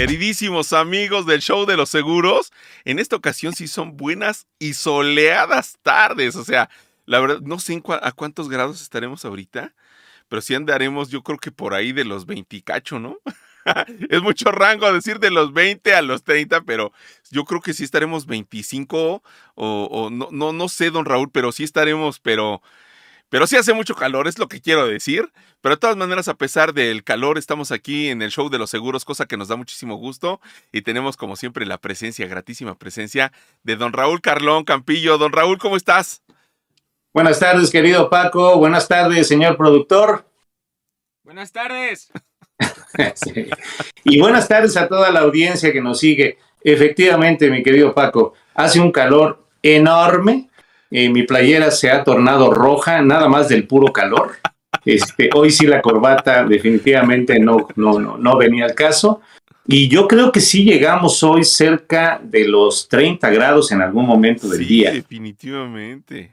Queridísimos amigos del show de los seguros, en esta ocasión sí son buenas y soleadas tardes. O sea, la verdad, no sé a cuántos grados estaremos ahorita, pero sí andaremos, yo creo que por ahí de los 20 cacho, ¿no? es mucho rango decir de los 20 a los 30, pero yo creo que sí estaremos 25 o, no, no, no sé, don Raúl, pero sí estaremos, pero pero sí hace mucho calor, es lo que quiero decir. Pero de todas maneras, a pesar del calor, estamos aquí en el show de los seguros, cosa que nos da muchísimo gusto. Y tenemos, como siempre, la presencia, gratísima presencia de don Raúl Carlón Campillo. Don Raúl, ¿cómo estás? Buenas tardes, querido Paco. Buenas tardes, señor productor. Buenas tardes. Y buenas tardes a toda la audiencia que nos sigue. Efectivamente, mi querido Paco, hace un calor enorme eh, mi playera se ha tornado roja, nada más del puro calor. Este, hoy sí la corbata definitivamente no, no, no, venía al caso. Y yo creo que sí llegamos hoy cerca de los 30 grados en algún momento del día. Definitivamente.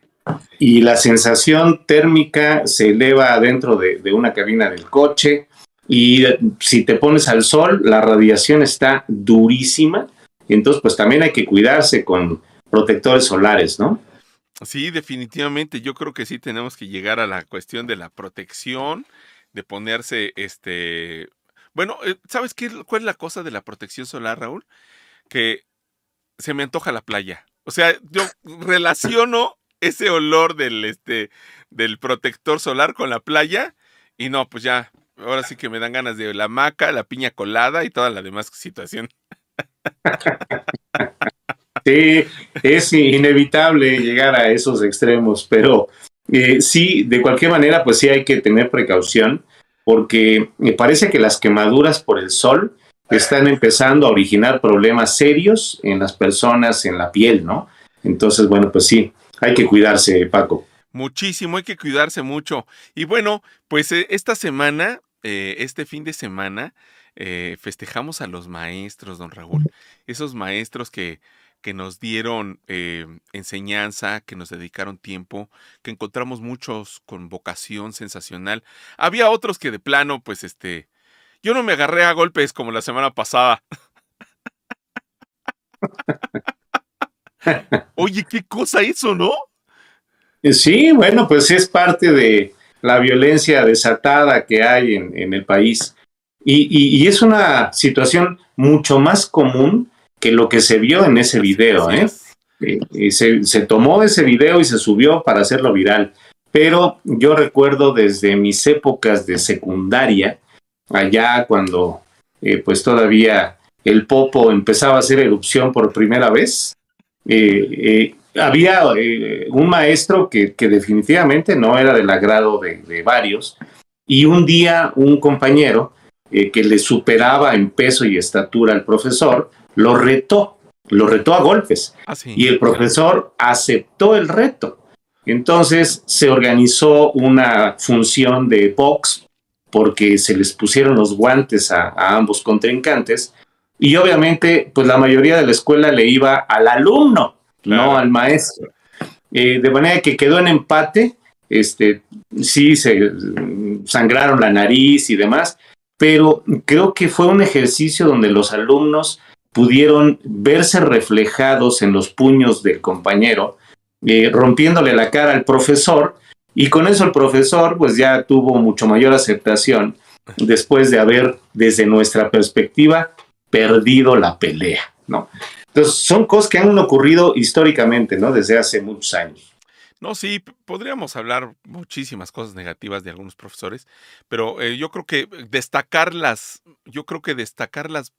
Y la sensación térmica se eleva dentro de, de una cabina del coche. Y si te pones al sol, la radiación está durísima. Entonces, pues también hay que cuidarse con protectores solares, ¿no? Sí, definitivamente. Yo creo que sí tenemos que llegar a la cuestión de la protección, de ponerse, este, bueno, eh, ¿sabes qué? ¿Cuál es la cosa de la protección solar, Raúl? Que se me antoja la playa. O sea, yo relaciono ese olor del, este, del protector solar con la playa y no, pues ya, ahora sí que me dan ganas de la maca, la piña colada y toda la demás situación. Sí, es inevitable llegar a esos extremos, pero eh, sí, de cualquier manera, pues sí hay que tener precaución, porque me parece que las quemaduras por el sol están empezando a originar problemas serios en las personas, en la piel, ¿no? Entonces, bueno, pues sí, hay que cuidarse, Paco. Muchísimo, hay que cuidarse mucho. Y bueno, pues eh, esta semana, eh, este fin de semana, festejamos a los maestros, don Raúl. Esos maestros que que nos dieron eh, enseñanza, que nos dedicaron tiempo, que encontramos muchos con vocación sensacional. Había otros que de plano, pues este, yo no me agarré a golpes como la semana pasada. Oye, qué cosa eso, ¿no? Eh, sí, bueno, pues es parte de la violencia desatada que hay en, el país. y, es una situación mucho más común que lo que se vio en ese video. ¿eh? eh se, tomó ese video y se subió para hacerlo viral. Pero yo recuerdo desde mis épocas de secundaria, allá cuando eh, pues todavía el popo empezaba a hacer erupción por primera vez, eh, había un maestro que, definitivamente no era del agrado de, de varios, y un día un compañero que le superaba en peso y estatura al profesor, lo retó, lo retó a golpes. Ah, y el profesor aceptó el reto. Entonces se organizó una función de box porque se les pusieron los guantes a, ambos contrincantes y obviamente pues la mayoría de la escuela le iba al alumno, no al maestro. Eh, de manera que quedó en empate, este, sí se sangraron la nariz y demás, pero creo que fue un ejercicio donde los alumnos pudieron verse reflejados en los puños del compañero, eh, rompiéndole la cara al profesor, y con eso el profesor pues ya tuvo mucho mayor aceptación después de haber, desde nuestra perspectiva, perdido la pelea, ¿no? Entonces, son cosas que han ocurrido históricamente, ¿no? Desde hace muchos años. No, sí, podríamos hablar muchísimas cosas negativas de algunos profesores, pero eh, yo creo que destacarlas, yo creo que destacarlas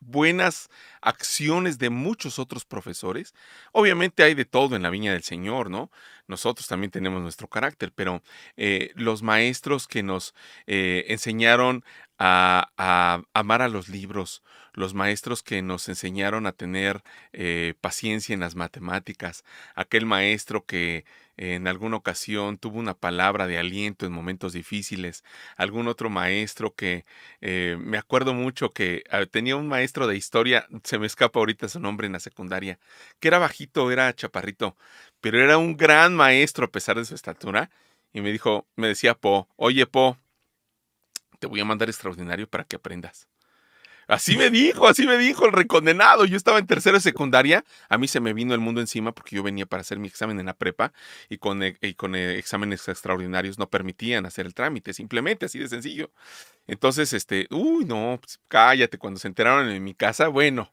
buenas acciones de muchos otros profesores. Obviamente hay de todo en la viña del Señor, ¿no? Nosotros también tenemos nuestro carácter, pero eh, los maestros que nos eh, enseñaron a, amar a los libros, los maestros que nos enseñaron a tener eh, paciencia en las matemáticas, aquel maestro que en alguna ocasión tuvo una palabra de aliento en momentos difíciles, algún otro maestro que eh, me acuerdo mucho que ah, tenía un maestro de historia, se me escapa ahorita su nombre en la secundaria, que era bajito, era chaparrito, pero era un gran maestro a pesar de su estatura, y me dijo, me decía Po, oye Po, te voy a mandar extraordinario para que aprendas. Así me dijo, así me dijo el recondenado. Yo estaba en tercera de secundaria. A mí se me vino el mundo encima porque yo venía para hacer mi examen en la prepa y con, e, y con e, exámenes extraordinarios no permitían hacer el trámite, simplemente así de sencillo. Entonces, este, uy, no, pues, cállate. Cuando se enteraron en mi casa, bueno.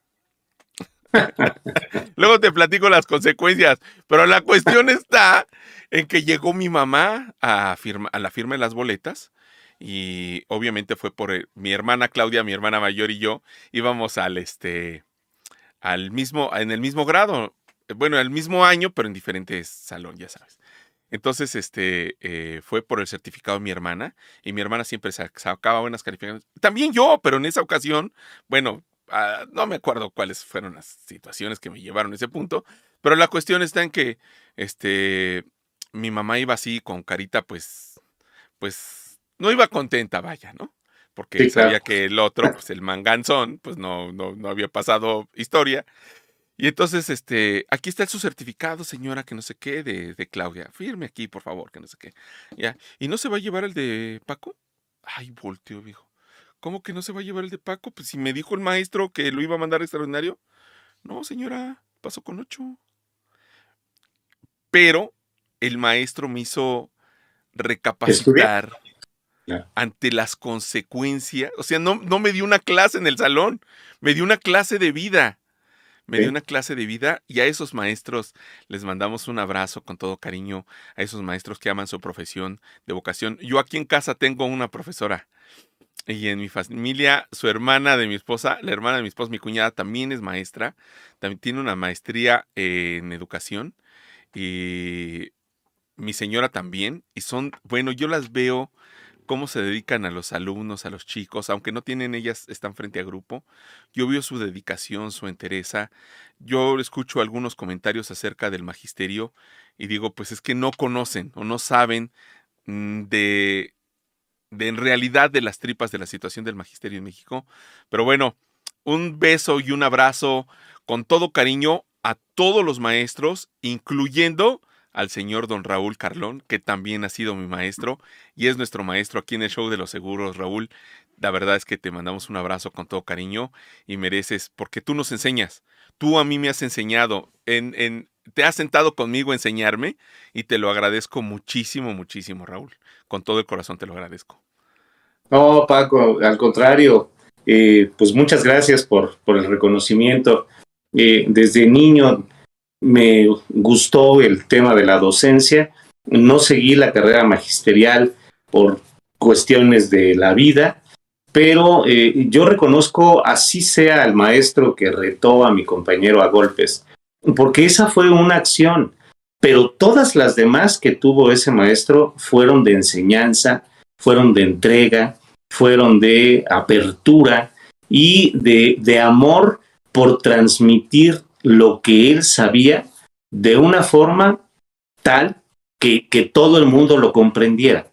Luego te platico las consecuencias, pero la cuestión está en que llegó mi mamá a, a la firma de las boletas y obviamente fue por mi hermana Claudia, mi hermana mayor y yo íbamos al este al mismo en el mismo grado, bueno, el mismo año, pero en diferentes salón, ya sabes. Entonces, este, eh, fue por el certificado de mi hermana y mi hermana siempre sacaba buenas calificaciones. También yo, pero en esa ocasión, bueno, ah, no me acuerdo cuáles fueron las situaciones que me llevaron a ese punto, pero la cuestión está en que, este, mi mamá iba así con carita, pues, pues no iba contenta, vaya, ¿no? Porque sabía que el otro, pues el manganzón, pues no, no, no había pasado historia. Y entonces, este, aquí está su certificado, señora, que no sé qué, de, de, Claudia. Firme aquí, por favor, que no sé qué. Ya. ¿Y no se va a llevar el de Paco? Ay, volteo, viejo. ¿Cómo que no se va a llevar el de Paco? Pues si me dijo el maestro que lo iba a mandar extraordinario. No, señora, pasó con ocho. Pero el maestro me hizo recapacitar ante las consecuencias. O sea, no, no me dio una clase en el salón, me dio una clase de vida. Me dio una clase de vida y a esos maestros les mandamos un abrazo con todo cariño, a esos maestros que aman su profesión de vocación. Yo aquí en casa tengo una profesora y en mi familia, su hermana de mi esposa, la hermana de mi esposa, mi cuñada, también es maestra, también tiene una maestría en educación y mi señora también. Y son, bueno, yo las veo cómo se dedican a los alumnos, a los chicos, aunque no tienen ellas, están frente a grupo. Yo veo su dedicación, su entereza. Yo escucho algunos comentarios acerca del magisterio y digo, pues es que no conocen o no saben mm, de, de en realidad de las tripas de la situación del magisterio en México. Pero bueno, un beso y un abrazo con todo cariño a todos los maestros, incluyendo al señor don Raúl Carlón, que también ha sido mi maestro y es nuestro maestro aquí en el show de los seguros. Raúl, la verdad es que te mandamos un abrazo con todo cariño y mereces, porque tú nos enseñas. Tú a mí me has enseñado, en, te has sentado conmigo a enseñarme y te lo agradezco muchísimo, muchísimo, Raúl. Con todo el corazón te lo agradezco. No, Paco, al contrario, eh, pues muchas gracias por, por el reconocimiento. Eh, desde niño me gustó el tema de la docencia. No seguí la carrera magisterial por cuestiones de la vida, pero eh, yo reconozco así sea el maestro que retó a mi compañero a golpes, porque esa fue una acción, pero todas las demás que tuvo ese maestro fueron de enseñanza, fueron de entrega, fueron de apertura y de, de amor por transmitir lo que él sabía de una forma tal que, que todo el mundo lo comprendiera.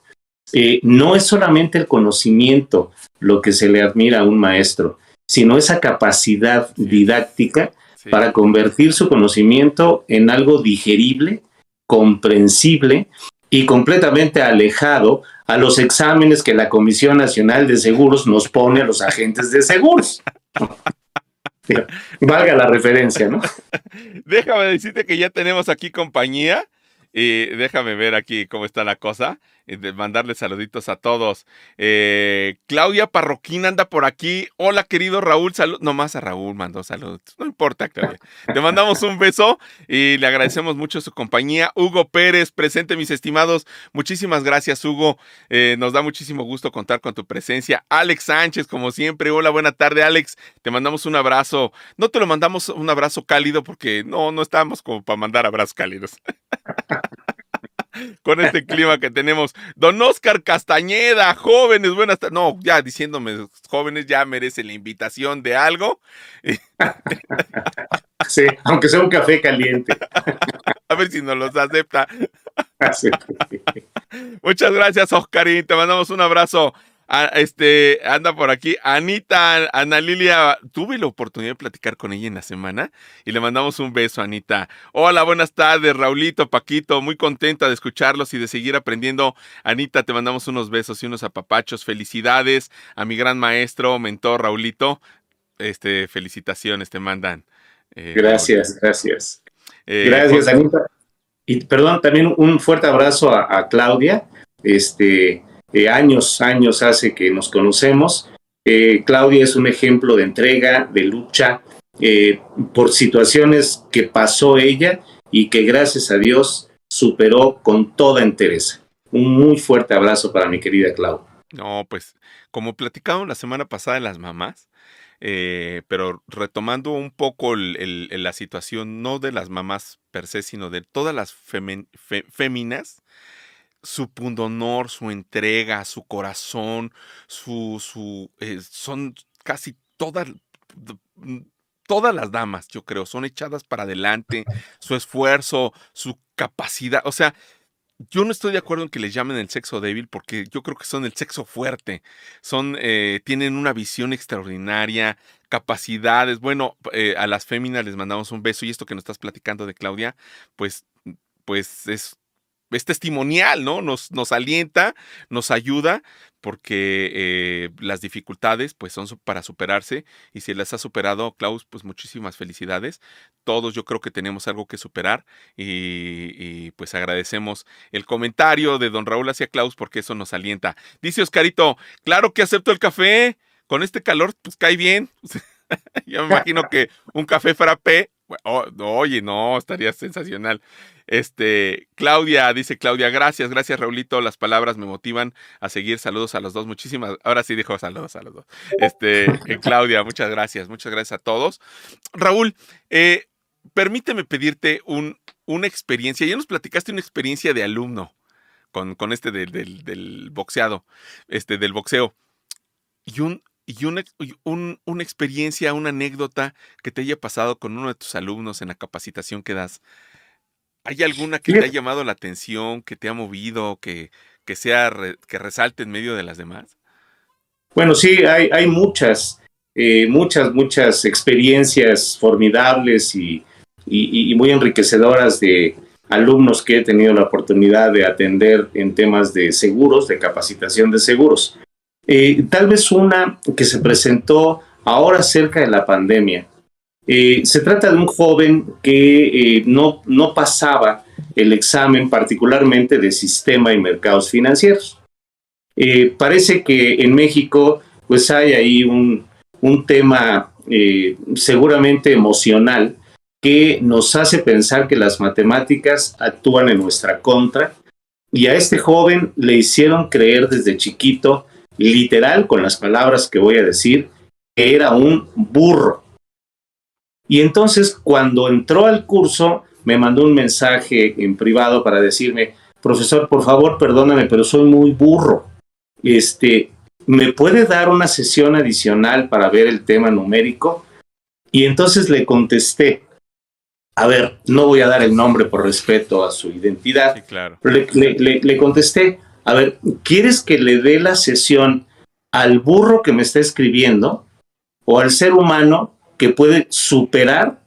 Eh, no es solamente el conocimiento lo que se le admira a un maestro, sino esa capacidad didáctica para convertir su conocimiento en algo digerible, comprensible y completamente alejado a los exámenes que la Comisión Nacional de Seguros nos pone a los agentes de seguros. Valga la referencia, ¿no? Déjame decirte que ya tenemos aquí compañía. Y déjame ver aquí cómo está la cosa mandarle saluditos a todos. Eh, Claudia Parroquín anda por aquí. Hola, querido Raúl. Salud. Nomás a Raúl mandó saludos. No importa, Claudia. Te mandamos un beso y le agradecemos mucho su compañía. Hugo Pérez, presente, mis estimados. Muchísimas gracias, Hugo. Eh, nos da muchísimo gusto contar con tu presencia. Alex Sánchez, como siempre. Hola, buena tarde, Alex. Te mandamos un abrazo. No te lo mandamos un abrazo cálido porque no, no estamos como para mandar abrazos cálidos. con este clima que tenemos. Don Oscar Castañeda, jóvenes, buenas tardes. No, ya diciéndome, jóvenes, ya merece la invitación de algo. Sí, aunque sea un café caliente. A ver si nos los acepta. Muchas gracias, Oscarín. Te mandamos un abrazo este, anda por aquí. Anita, Ana Lilia, tuve la oportunidad de platicar con ella en la semana y le mandamos un beso, Anita. Hola, buenas tardes, Raulito, Paquito, muy contenta de escucharlos y de seguir aprendiendo. Anita, te mandamos unos besos y unos apapachos. Felicidades a mi gran maestro, mentor, Raulito este, felicitaciones te mandan. Eh, gracias, gracias. Eh, gracias, Anita. Y perdón, también un fuerte abrazo a, Claudia. Este, años, años hace que nos conocemos. Claudia es un ejemplo de entrega, de lucha, por situaciones que pasó ella y que gracias a Dios superó con toda entereza. Un muy fuerte abrazo para mi querida Clau. No, pues como platicamos la semana pasada de las mamás, eh, pero retomando un poco la situación, no de las mamás per se, sino de todas las féminas, su pundonor, su entrega, su corazón, su, su eh, son casi todas, todas las damas, yo creo, son echadas para adelante, su esfuerzo, su capacidad, o sea, yo no estoy de acuerdo en que les llamen el sexo débil porque yo creo que son el sexo fuerte. Son, eh, tienen una visión extraordinaria, capacidades. Bueno, eh, a las féminas les mandamos un beso y esto que nos estás platicando de Claudia, pues, pues es es testimonial, ¿no? Nos, nos alienta, nos ayuda, porque eh, las dificultades pues son para superarse y si las ha superado Klaus, pues muchísimas felicidades. Todos yo creo que tenemos algo que superar y, pues agradecemos el comentario de don Raúl hacia Klaus porque eso nos alienta. Dice Oscarito, claro que acepto el café, con este calor pues cae bien. Yo me imagino que un café frappé Oh, oye, no, estaría sensacional. Este, Claudia, dice Claudia, gracias, gracias Raulito, las palabras me motivan a seguir. Saludos a los dos, muchísimas. Ahora sí dijo saludos a los dos. Este, eh, Claudia, muchas gracias, muchas gracias a todos. Raúl, eh, permíteme pedirte un, una experiencia. Ya nos platicaste una experiencia de alumno con, con este del, del, del boxeado, este, del boxeo. Y un, y una, una experiencia, una anécdota que te haya pasado con uno de tus alumnos en la capacitación que das. ¿Hay alguna que te haya llamado la atención, que te ha movido, que, que sea que resalte en medio de las demás? Bueno, sí, hay, hay muchas, eh, muchas, muchas experiencias formidables y, y, muy enriquecedoras de alumnos que he tenido la oportunidad de atender en temas de seguros, de capacitación de seguros. Eh, tal vez una que se presentó ahora cerca de la pandemia. Eh, se trata de un joven que eh, no, no pasaba el examen particularmente de sistema y mercados financieros. parece que en México pues hay ahí un, un tema seguramente emocional que nos hace pensar que las matemáticas actúan en nuestra contra y a este joven le hicieron creer desde chiquito literal con las palabras que voy a decir, que era un burro. Y entonces cuando entró al curso, me mandó un mensaje en privado para decirme, profesor, por favor, perdóname, pero soy muy burro. Este, ¿me puede dar una sesión adicional para ver el tema numérico? Y entonces le contesté, a ver, no voy a dar el nombre por respeto a su identidad, claro. le contesté, a ver, ¿quieres que le dé la sesión al burro que me está escribiendo o al ser humano que puede superar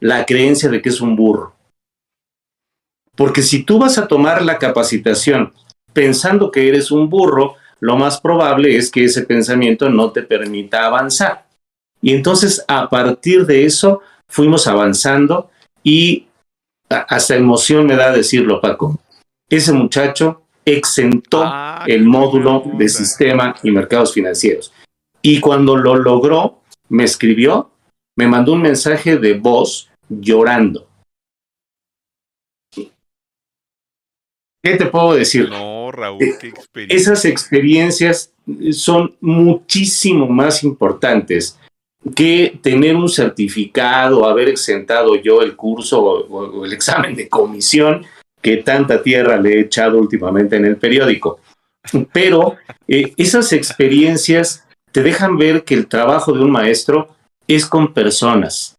la creencia de que es un burro? Porque si tú vas a tomar la capacitación pensando que eres un burro, lo más probable es que ese pensamiento no te permita avanzar. Y entonces a partir de eso fuimos avanzando y hasta emoción me da decirlo, Paco. Ese muchacho exentó ah, el módulo de sistema y mercados financieros. Y cuando lo logró, me escribió, me mandó un mensaje de voz llorando. ¿Qué te puedo decir? No, Raúl, qué experiencia. Esas experiencias son muchísimo más importantes que tener un certificado, haber exentado yo el curso o el examen de comisión que tanta tierra le he echado últimamente en el periódico. Pero eh, esas experiencias te dejan ver que el trabajo de un maestro es con personas,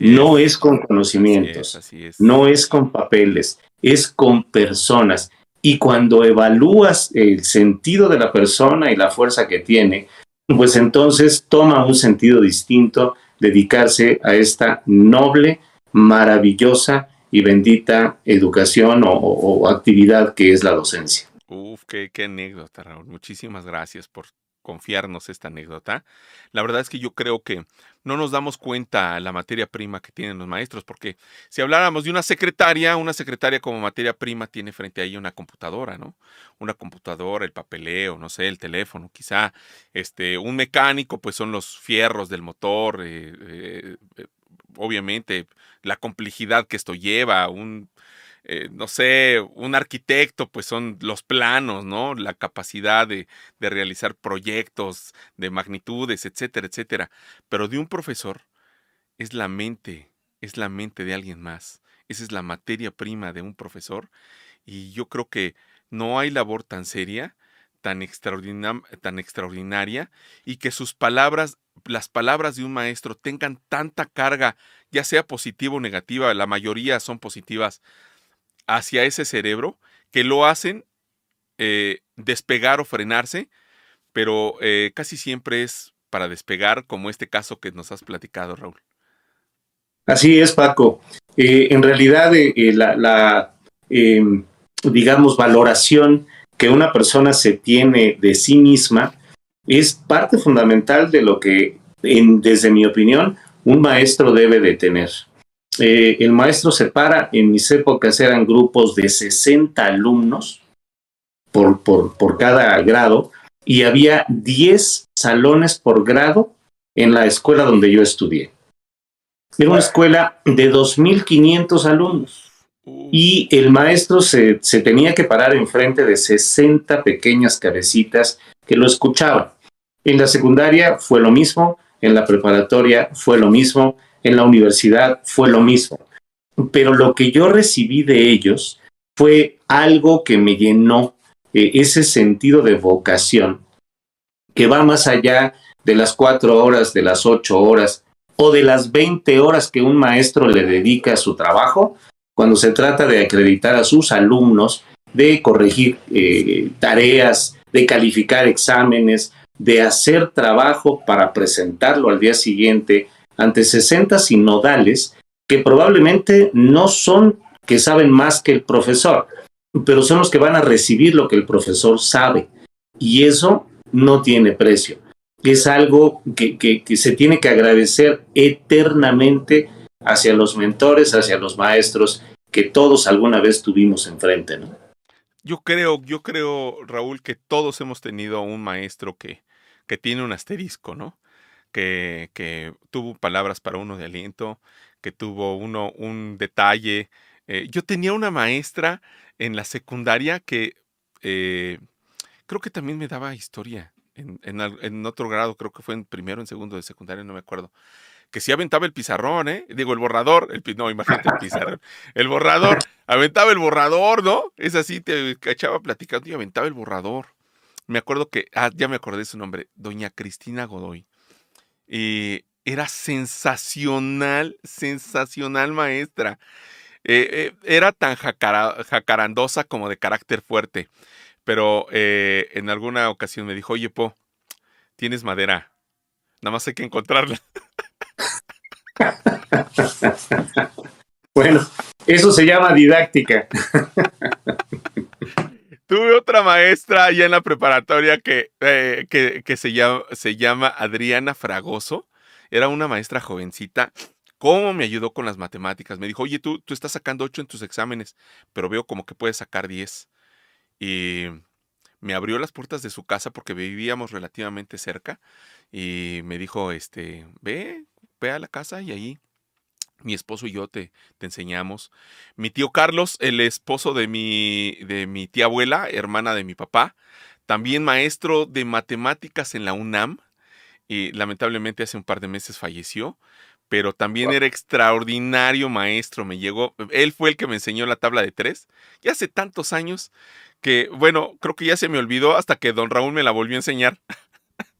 no es con conocimientos, no es con papeles, es con personas. Y cuando evalúas el sentido de la persona y la fuerza que tiene, pues entonces toma un sentido distinto dedicarse a esta noble, maravillosa y bendita educación o, actividad que es la docencia. Uf, qué, anécdota, Raúl. Muchísimas gracias por confiarnos esta anécdota. La verdad es que yo creo que no nos damos cuenta la materia prima que tienen los maestros, porque si habláramos de una secretaria, una secretaria como materia prima tiene frente a ella una computadora, ¿no? Una computadora, el papeleo, no sé, el teléfono, quizá, este, un mecánico, pues son los fierros del motor, eh, eh, obviamente la complejidad que esto lleva, un eh, no sé, un arquitecto, pues son los planos, ¿no? La capacidad de, de, realizar proyectos de magnitudes, etcétera, etcétera. Pero de un profesor es la mente, es la mente de alguien más. Esa es la materia prima de un profesor. Y yo creo que no hay labor tan seria, tan, tan extraordinaria, y que sus palabras las palabras de un maestro tengan tanta carga, ya sea positiva o negativa, la mayoría son positivas, hacia ese cerebro que lo hacen eh, despegar o frenarse, pero eh, casi siempre es para despegar, como este caso que nos has platicado, Raúl. Así es, Paco. Eh, en realidad, la, la em, digamos, valoración que una persona se tiene de sí misma es parte fundamental de lo que, en, desde mi opinión, un maestro debe de tener. Eh, el maestro separa, en mis épocas eran grupos de 60 alumnos por, por, por cada grado y había 10 salones por grado en la escuela donde yo estudié. Era una escuela de 2.500 alumnos y el maestro se, tenía que parar enfrente de 60 pequeñas cabecitas que lo escuchaban. En la secundaria fue lo mismo, en la preparatoria fue lo mismo, en la universidad fue lo mismo. Pero lo que yo recibí de ellos fue algo que me llenó eh, ese sentido de vocación que va más allá de las cuatro horas, de las ocho horas o de las veinte horas que un maestro le dedica a su trabajo cuando se trata de acreditar a sus alumnos, de corregir eh, tareas, de calificar exámenes, de hacer trabajo para presentarlo al día siguiente ante 60 sinodales que probablemente no son que saben más que el profesor, pero son los que van a recibir lo que el profesor sabe. Y eso no tiene precio. Es algo que, que, se tiene que agradecer eternamente hacia los mentores, hacia los maestros que todos alguna vez tuvimos enfrente, ¿no? Yo creo, yo creo, Raúl, que todos hemos tenido un maestro que, que tiene un asterisco, ¿no? que, tuvo palabras para uno de aliento, que tuvo uno un detalle. Eh, yo tenía una maestra en la secundaria que eh, creo que también me daba historia. En, en, otro grado, creo que fue en primero, en segundo de secundaria, no me acuerdo. Que sí aventaba el pizarrón, ¿eh? Digo, el borrador. El, no, imagínate el pizarrón. El borrador. Aventaba el borrador, ¿no? Es así, te cachaba platicando y aventaba el borrador. Me acuerdo que, ah, ya me acordé de su nombre, doña Cristina Godoy. Eh, era sensacional, sensacional maestra. Eh, eh, era tan jacarandosa como de carácter fuerte. Pero en alguna ocasión me dijo, oye, Po, tienes madera. Nada más hay que encontrarla. bueno, eso se llama didáctica. Tuve otra maestra allá en la preparatoria que, eh, que, se, llama, se llama Adriana Fragoso. Era una maestra jovencita. ¿Cómo me ayudó con las matemáticas? Me dijo, oye, tú, tú estás sacando 8 en tus exámenes, pero veo como que puedes sacar 10. Y me abrió las puertas de su casa porque vivíamos relativamente cerca. Y me dijo, este, ve, ve a la casa y ahí mi esposo y yo te, te, enseñamos. Mi tío Carlos, el esposo de mi, de mi tía abuela, hermana de mi papá, también maestro de matemáticas en la UNAM, y lamentablemente hace un par de meses falleció, pero también era extraordinario maestro, me llegó, él fue el que me enseñó la tabla de tres, ya hace tantos años que, bueno, creo que ya se me olvidó hasta que don Raúl me la volvió a enseñar.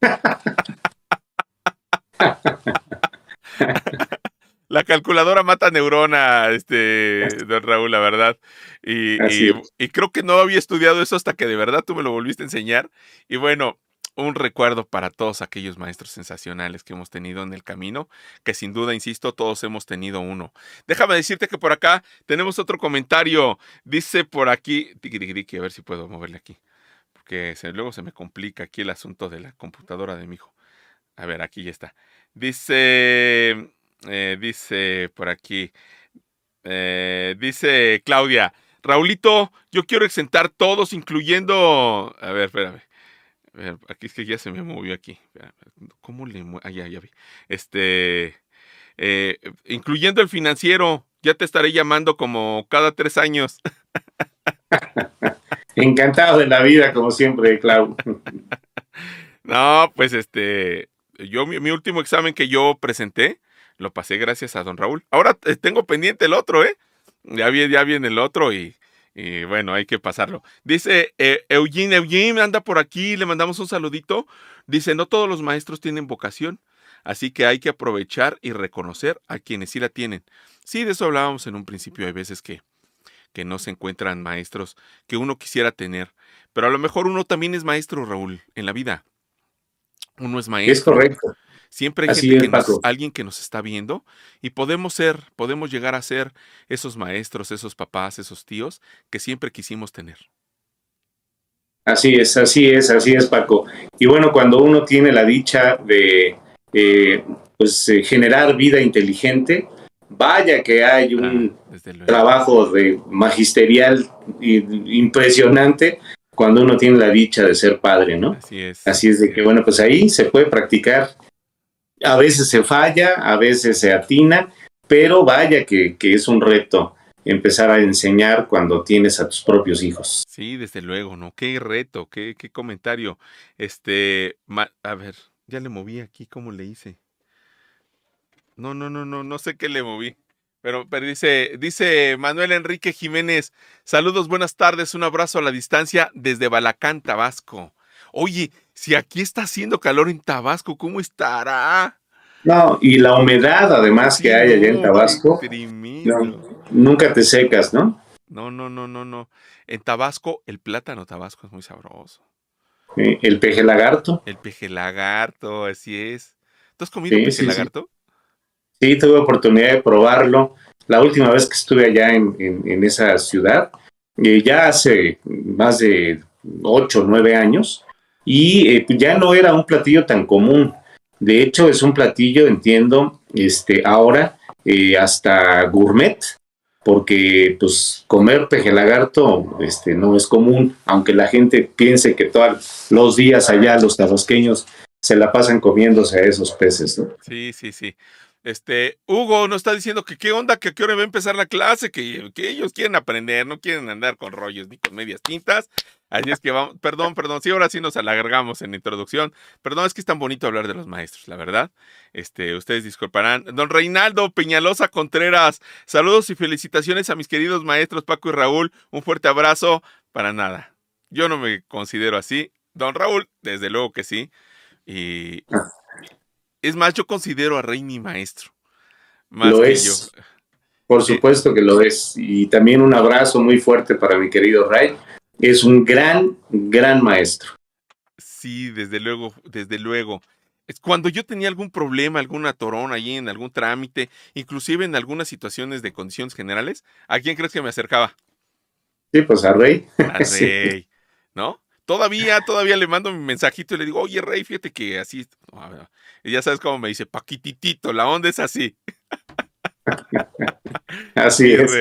la calculadora mata neurona, este, don Raúl, la verdad. Y, y, creo que no había estudiado eso hasta que de verdad tú me lo volviste a enseñar. Y bueno, un recuerdo para todos aquellos maestros sensacionales que hemos tenido en el camino, que sin duda, insisto, todos hemos tenido uno. Déjame decirte que por acá tenemos otro comentario. Dice por aquí, a ver si puedo moverle aquí porque luego se me complica aquí el asunto de la computadora de mi hijo. A ver, aquí ya está. Dice, eh, dice por aquí, eh, dice Claudia, Raulito, yo quiero exentar todos, incluyendo, a ver, espérame. A ver, aquí es que ya se me movió aquí. ¿Cómo le muevo? Ah, ya, ya vi. Este, eh, incluyendo el financiero, ya te estaré llamando como cada tres años. Encantado de la vida, como siempre, Clau. no, pues este, yo mi, último examen que yo presenté, lo pasé gracias a don Raúl. Ahora eh, tengo pendiente el otro, ¿eh? Ya viene, ya viene el otro y, bueno, hay que pasarlo. Dice eh, Eugene, Eugene anda por aquí, le mandamos un saludito. Dice, no todos los maestros tienen vocación, así que hay que aprovechar y reconocer a quienes sí la tienen. Sí, de eso hablábamos en un principio, hay veces que, que no se encuentran maestros que uno quisiera tener. Pero a lo mejor uno también es maestro, Raúl, en la vida. Uno es maestro. Es correcto. Siempre hay alguien que nos está viendo y podemos ser, podemos llegar a ser esos maestros, esos papás, esos tíos que siempre quisimos tener. Así es, así es, así es, Paco. Y bueno, cuando uno tiene la dicha de eh, pues, eh, generar vida inteligente, Vaya que hay un ah, trabajo de magisterial impresionante cuando uno tiene la dicha de ser padre, ¿no? Así es. Así es de que, bueno, pues ahí se puede practicar. A veces se falla, a veces se atina, pero vaya que, es un reto empezar a enseñar cuando tienes a tus propios hijos. Sí, desde luego, ¿no? Qué reto, qué, qué comentario. Este, a ver, ya le moví aquí, ¿cómo le hice? No, no, no, no, no sé qué le moví. Pero, pero dice, dice Manuel Enrique Jiménez, saludos, buenas tardes, un abrazo a la distancia desde Balacán, Tabasco. Oye, si aquí está haciendo calor en Tabasco, ¿cómo estará? No, y la humedad además que hay allá en Tabasco. nunca te secas, ¿no? No, no, no, no, no. En Tabasco, el plátano Tabasco es muy sabroso. el peje lagarto. El peje lagarto, así es. ¿Tú has comido peje lagarto? Sí, tuve oportunidad de probarlo. La última vez que estuve allá en, esa ciudad, eh, ya hace más de ocho o nueve años, y eh, ya no era un platillo tan común. De hecho, es un platillo, entiendo, este, ahora eh, hasta gourmet, porque pues comer peje lagarto este, no es común, aunque la gente piense que todos los días allá los tabasqueños se la pasan comiéndose a esos peces, ¿no? Sí, sí, sí. Este, Hugo nos está diciendo que qué onda, que a qué hora va a empezar la clase, que, que, ellos quieren aprender, no quieren andar con rollos ni con medias tintas. Así es que vamos, perdón, perdón, sí, ahora sí nos alargamos en la introducción. Perdón, es que es tan bonito hablar de los maestros, la verdad. Este, ustedes disculparán. Don Reinaldo Peñalosa Contreras, saludos y felicitaciones a mis queridos maestros Paco y Raúl. Un fuerte abrazo. Para nada. Yo no me considero así. Don Raúl, desde luego que sí. Y, ah. Es más, yo considero a Rey mi maestro. lo es. Por supuesto que lo es. Y también un abrazo muy fuerte para mi querido Rey. Es un gran, gran maestro. Sí, desde luego, desde luego. Es cuando yo tenía algún problema, alguna torón allí en algún trámite, inclusive en algunas situaciones de condiciones generales, ¿a quién crees que me acercaba? Sí, pues a Rey. A Rey, ¿no? Todavía, todavía le mando mi mensajito y le digo, oye, Rey, fíjate que así. Y ya sabes cómo me dice, Paquititito, la onda es así. así es.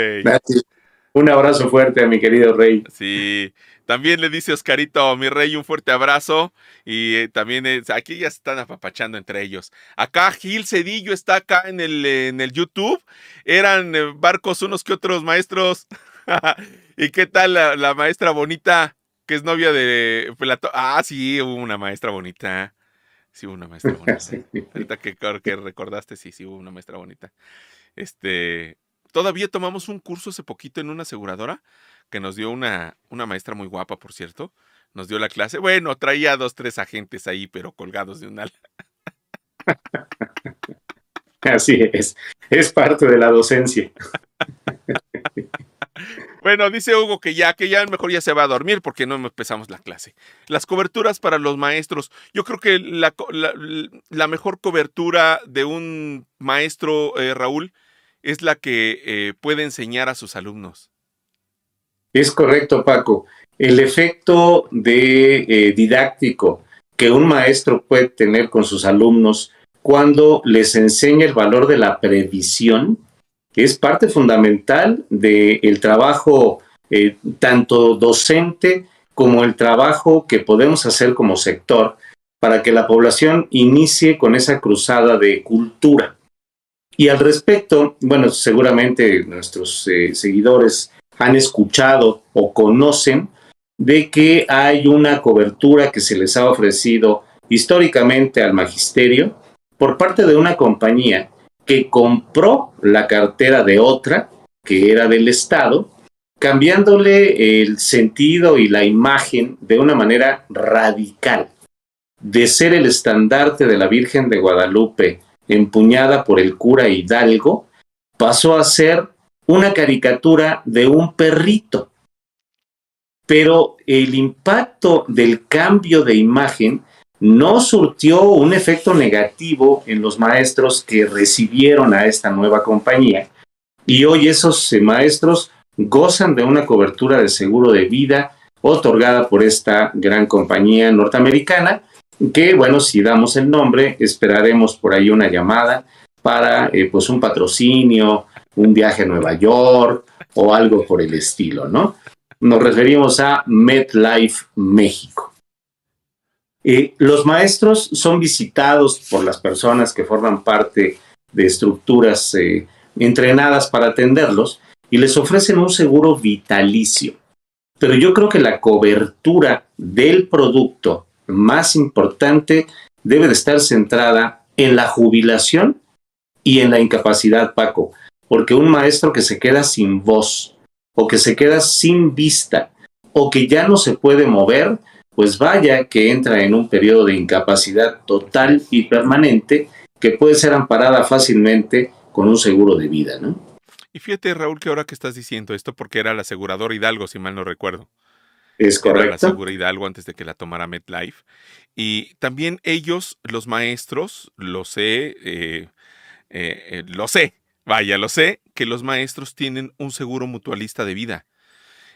Un abrazo fuerte a mi querido Rey. Sí. También le dice Oscarito, mi rey, un fuerte abrazo. Y eh, también aquí ya se están apapachando entre ellos. Acá Gil Cedillo está acá en el, en el YouTube. Eran eh, barcos unos que otros maestros. ¿Y qué tal la maestra bonita? Que es novia de Platón. Ah, sí, hubo una maestra bonita. Sí, hubo una maestra bonita. Ahorita que, que recordaste, sí, sí, hubo una maestra bonita. Este, todavía tomamos un curso hace poquito en una aseguradora que nos dio una, una maestra muy guapa, por cierto. Nos dio la clase. Bueno, traía dos, tres agentes ahí, pero colgados de un ala. Así es. Es parte de la docencia. Bueno, dice Hugo que ya, que ya mejor ya se va a dormir porque no empezamos la clase. Las coberturas para los maestros. Yo creo que la, mejor cobertura de un maestro, eh, Raúl, es la que eh, puede enseñar a sus alumnos. Es correcto, Paco. el efecto de eh, didáctico que un maestro puede tener con sus alumnos cuando les enseña el valor de la previsión, es parte fundamental del trabajo eh, tanto docente como el trabajo que podemos hacer como sector para que la población inicie con esa cruzada de cultura. Y al respecto, bueno, seguramente nuestros eh, seguidores han escuchado o conocen de que hay una cobertura que se les ha ofrecido históricamente al magisterio por parte de una compañía que compró la cartera de otra, que era del Estado, cambiándole el sentido y la imagen de una manera radical. De ser el estandarte de la Virgen de Guadalupe empuñada por el cura Hidalgo, pasó a ser una caricatura de un perrito. Pero el impacto del cambio de imagen no surtió un efecto negativo en los maestros que recibieron a esta nueva compañía. Y hoy esos maestros gozan de una cobertura de seguro de vida otorgada por esta gran compañía norteamericana, que bueno, si damos el nombre, esperaremos por ahí una llamada para eh, pues un patrocinio, un viaje a Nueva York o algo por el estilo, ¿no? Nos referimos a MedLife México. Eh, los maestros son visitados por las personas que forman parte de estructuras eh, entrenadas para atenderlos y les ofrecen un seguro vitalicio. Pero yo creo que la cobertura del producto más importante debe de estar centrada en la jubilación y en la incapacidad, Paco, porque un maestro que se queda sin voz o que se queda sin vista o que ya no se puede mover, pues vaya que entra en un periodo de incapacidad total y permanente que puede ser amparada fácilmente con un seguro de vida, ¿no? Y fíjate, Raúl, que ahora que estás diciendo esto, porque era la aseguradora Hidalgo, si mal no recuerdo. Es correcto. Era la aseguradora Hidalgo antes de que la tomara MetLife. Y también ellos, los maestros, lo sé, eh, eh, eh, lo sé, vaya, lo sé, que los maestros tienen un seguro mutualista de vida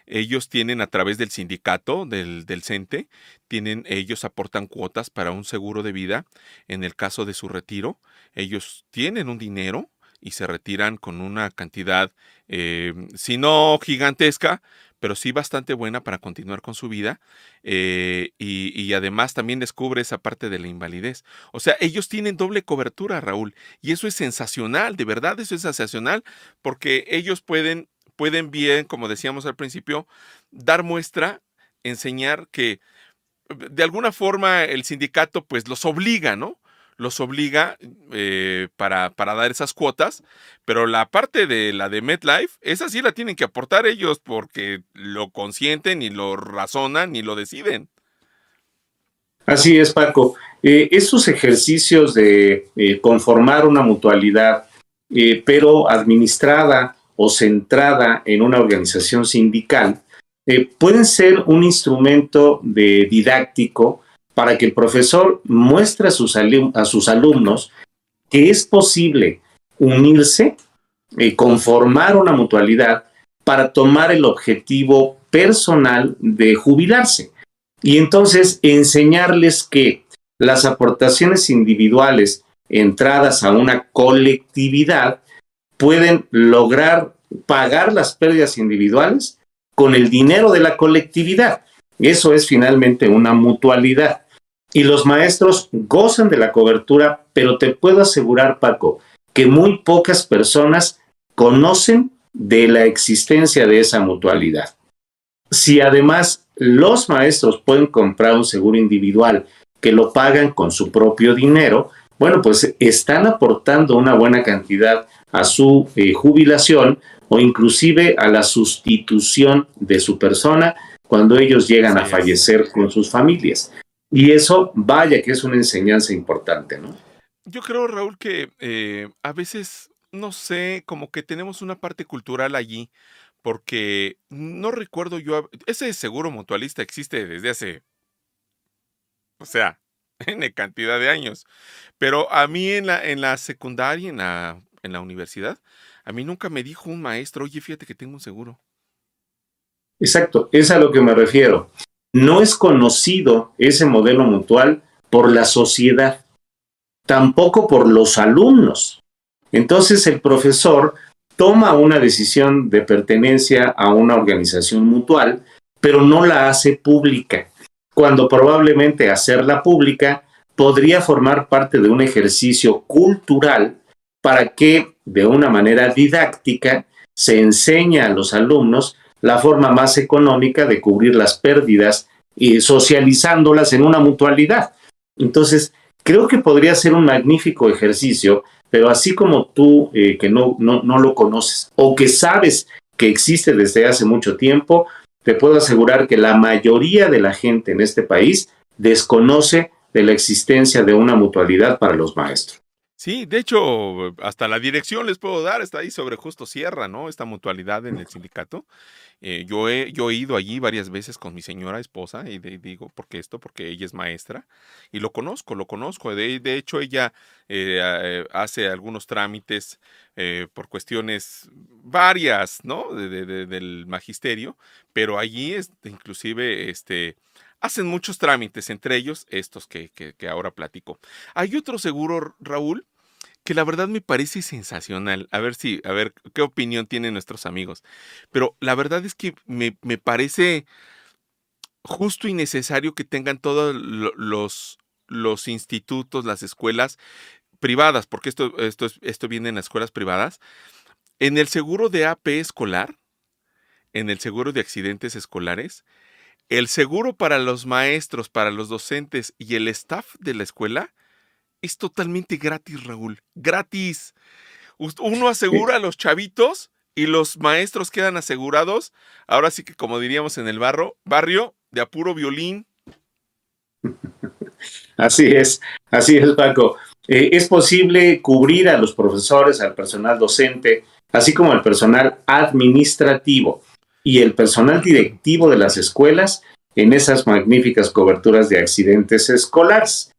ellos tienen a través del sindicato del, del CENTE, tienen, ellos aportan cuotas para un seguro de vida en el caso de su retiro. Ellos tienen un dinero y se retiran con una cantidad, eh, si no gigantesca, pero sí bastante buena para continuar con su vida eh, y, y, además también descubre esa parte de la invalidez. O sea, ellos tienen doble cobertura, Raúl, y eso es sensacional, de verdad, eso es sensacional, porque ellos pueden pueden bien, como decíamos al principio, dar muestra, enseñar que de alguna forma el sindicato pues los obliga, ¿no? Los obliga eh, para, para, dar esas cuotas, pero la parte de la de MetLife, esa sí la tienen que aportar ellos porque lo consienten y lo razonan y lo deciden. Así es, Paco. Eh, esos ejercicios de eh, conformar una mutualidad, eh, pero administrada o centrada en una organización sindical, eh, pueden ser un instrumento de didáctico para que el profesor muestre a sus, a sus alumnos que es posible unirse, y conformar una mutualidad para tomar el objetivo personal de jubilarse. Y entonces enseñarles que las aportaciones individuales entradas a una colectividad pueden lograr pagar las pérdidas individuales con el dinero de la colectividad. Eso es finalmente una mutualidad. Y los maestros gozan de la cobertura, pero te puedo asegurar, Paco, que muy pocas personas conocen de la existencia de esa mutualidad. Si además los maestros pueden comprar un seguro individual que lo pagan con su propio dinero, bueno, pues están aportando una buena cantidad a su eh, jubilación o inclusive a la sustitución de su persona cuando ellos llegan a fallecer con sus familias. Y eso, vaya que es una enseñanza importante, ¿no? Yo creo, Raúl, que eh, a veces, no sé, como que tenemos una parte cultural allí, porque no recuerdo yo, ese seguro mutualista existe desde hace, o sea, en cantidad de años, pero a mí en la, en la secundaria, en la en la universidad, a mí nunca me dijo un maestro, oye, fíjate que tengo un seguro. Exacto, es a lo que me refiero. No es conocido ese modelo mutual por la sociedad, tampoco por los alumnos. Entonces el profesor toma una decisión de pertenencia a una organización mutual, pero no la hace pública, cuando probablemente hacerla pública podría formar parte de un ejercicio cultural para que de una manera didáctica se enseñe a los alumnos la forma más económica de cubrir las pérdidas y socializándolas en una mutualidad. Entonces, creo que podría ser un magnífico ejercicio pero así como tú eh, que no, no, no lo conoces o que sabes que existe desde hace mucho tiempo, te puedo asegurar que la mayoría de la gente en este país desconoce de la existencia de una mutualidad para los maestros. Sí, de hecho, hasta la dirección les puedo dar, está ahí sobre Justo Sierra, ¿no? Esta mutualidad en el sindicato. Eh, yo, he, yo he ido allí varias veces con mi señora esposa y digo, ¿por qué esto? Porque ella es maestra y lo conozco, lo conozco. De, de hecho, ella eh, eh, hace algunos trámites por cuestiones varias, ¿no? De, del magisterio, pero allí es, inclusive, este hacen muchos trámites, entre ellos estos que, que, ahora platico. Hay otro seguro, Raúl, que la verdad me parece sensacional. A ver si, a ver qué opinión tienen nuestros amigos. Pero la verdad es que me, me parece justo y necesario que tengan todos los, los institutos, las escuelas privadas, porque esto, esto, esto viene en las escuelas privadas. En el seguro de AP escolar, en el seguro de accidentes escolares, el seguro para los maestros, para los docentes y el staff de la escuela es totalmente gratis, Raúl. Gratis. Uno asegura a los chavitos y los maestros quedan asegurados. Ahora sí que, como diríamos en el barro, barrio de apuro violín. Así es, así es, Paco. Eh, es posible cubrir a los profesores, al personal docente, así como al personal administrativo y el personal directivo de las escuelas en esas magníficas coberturas de accidentes escolares.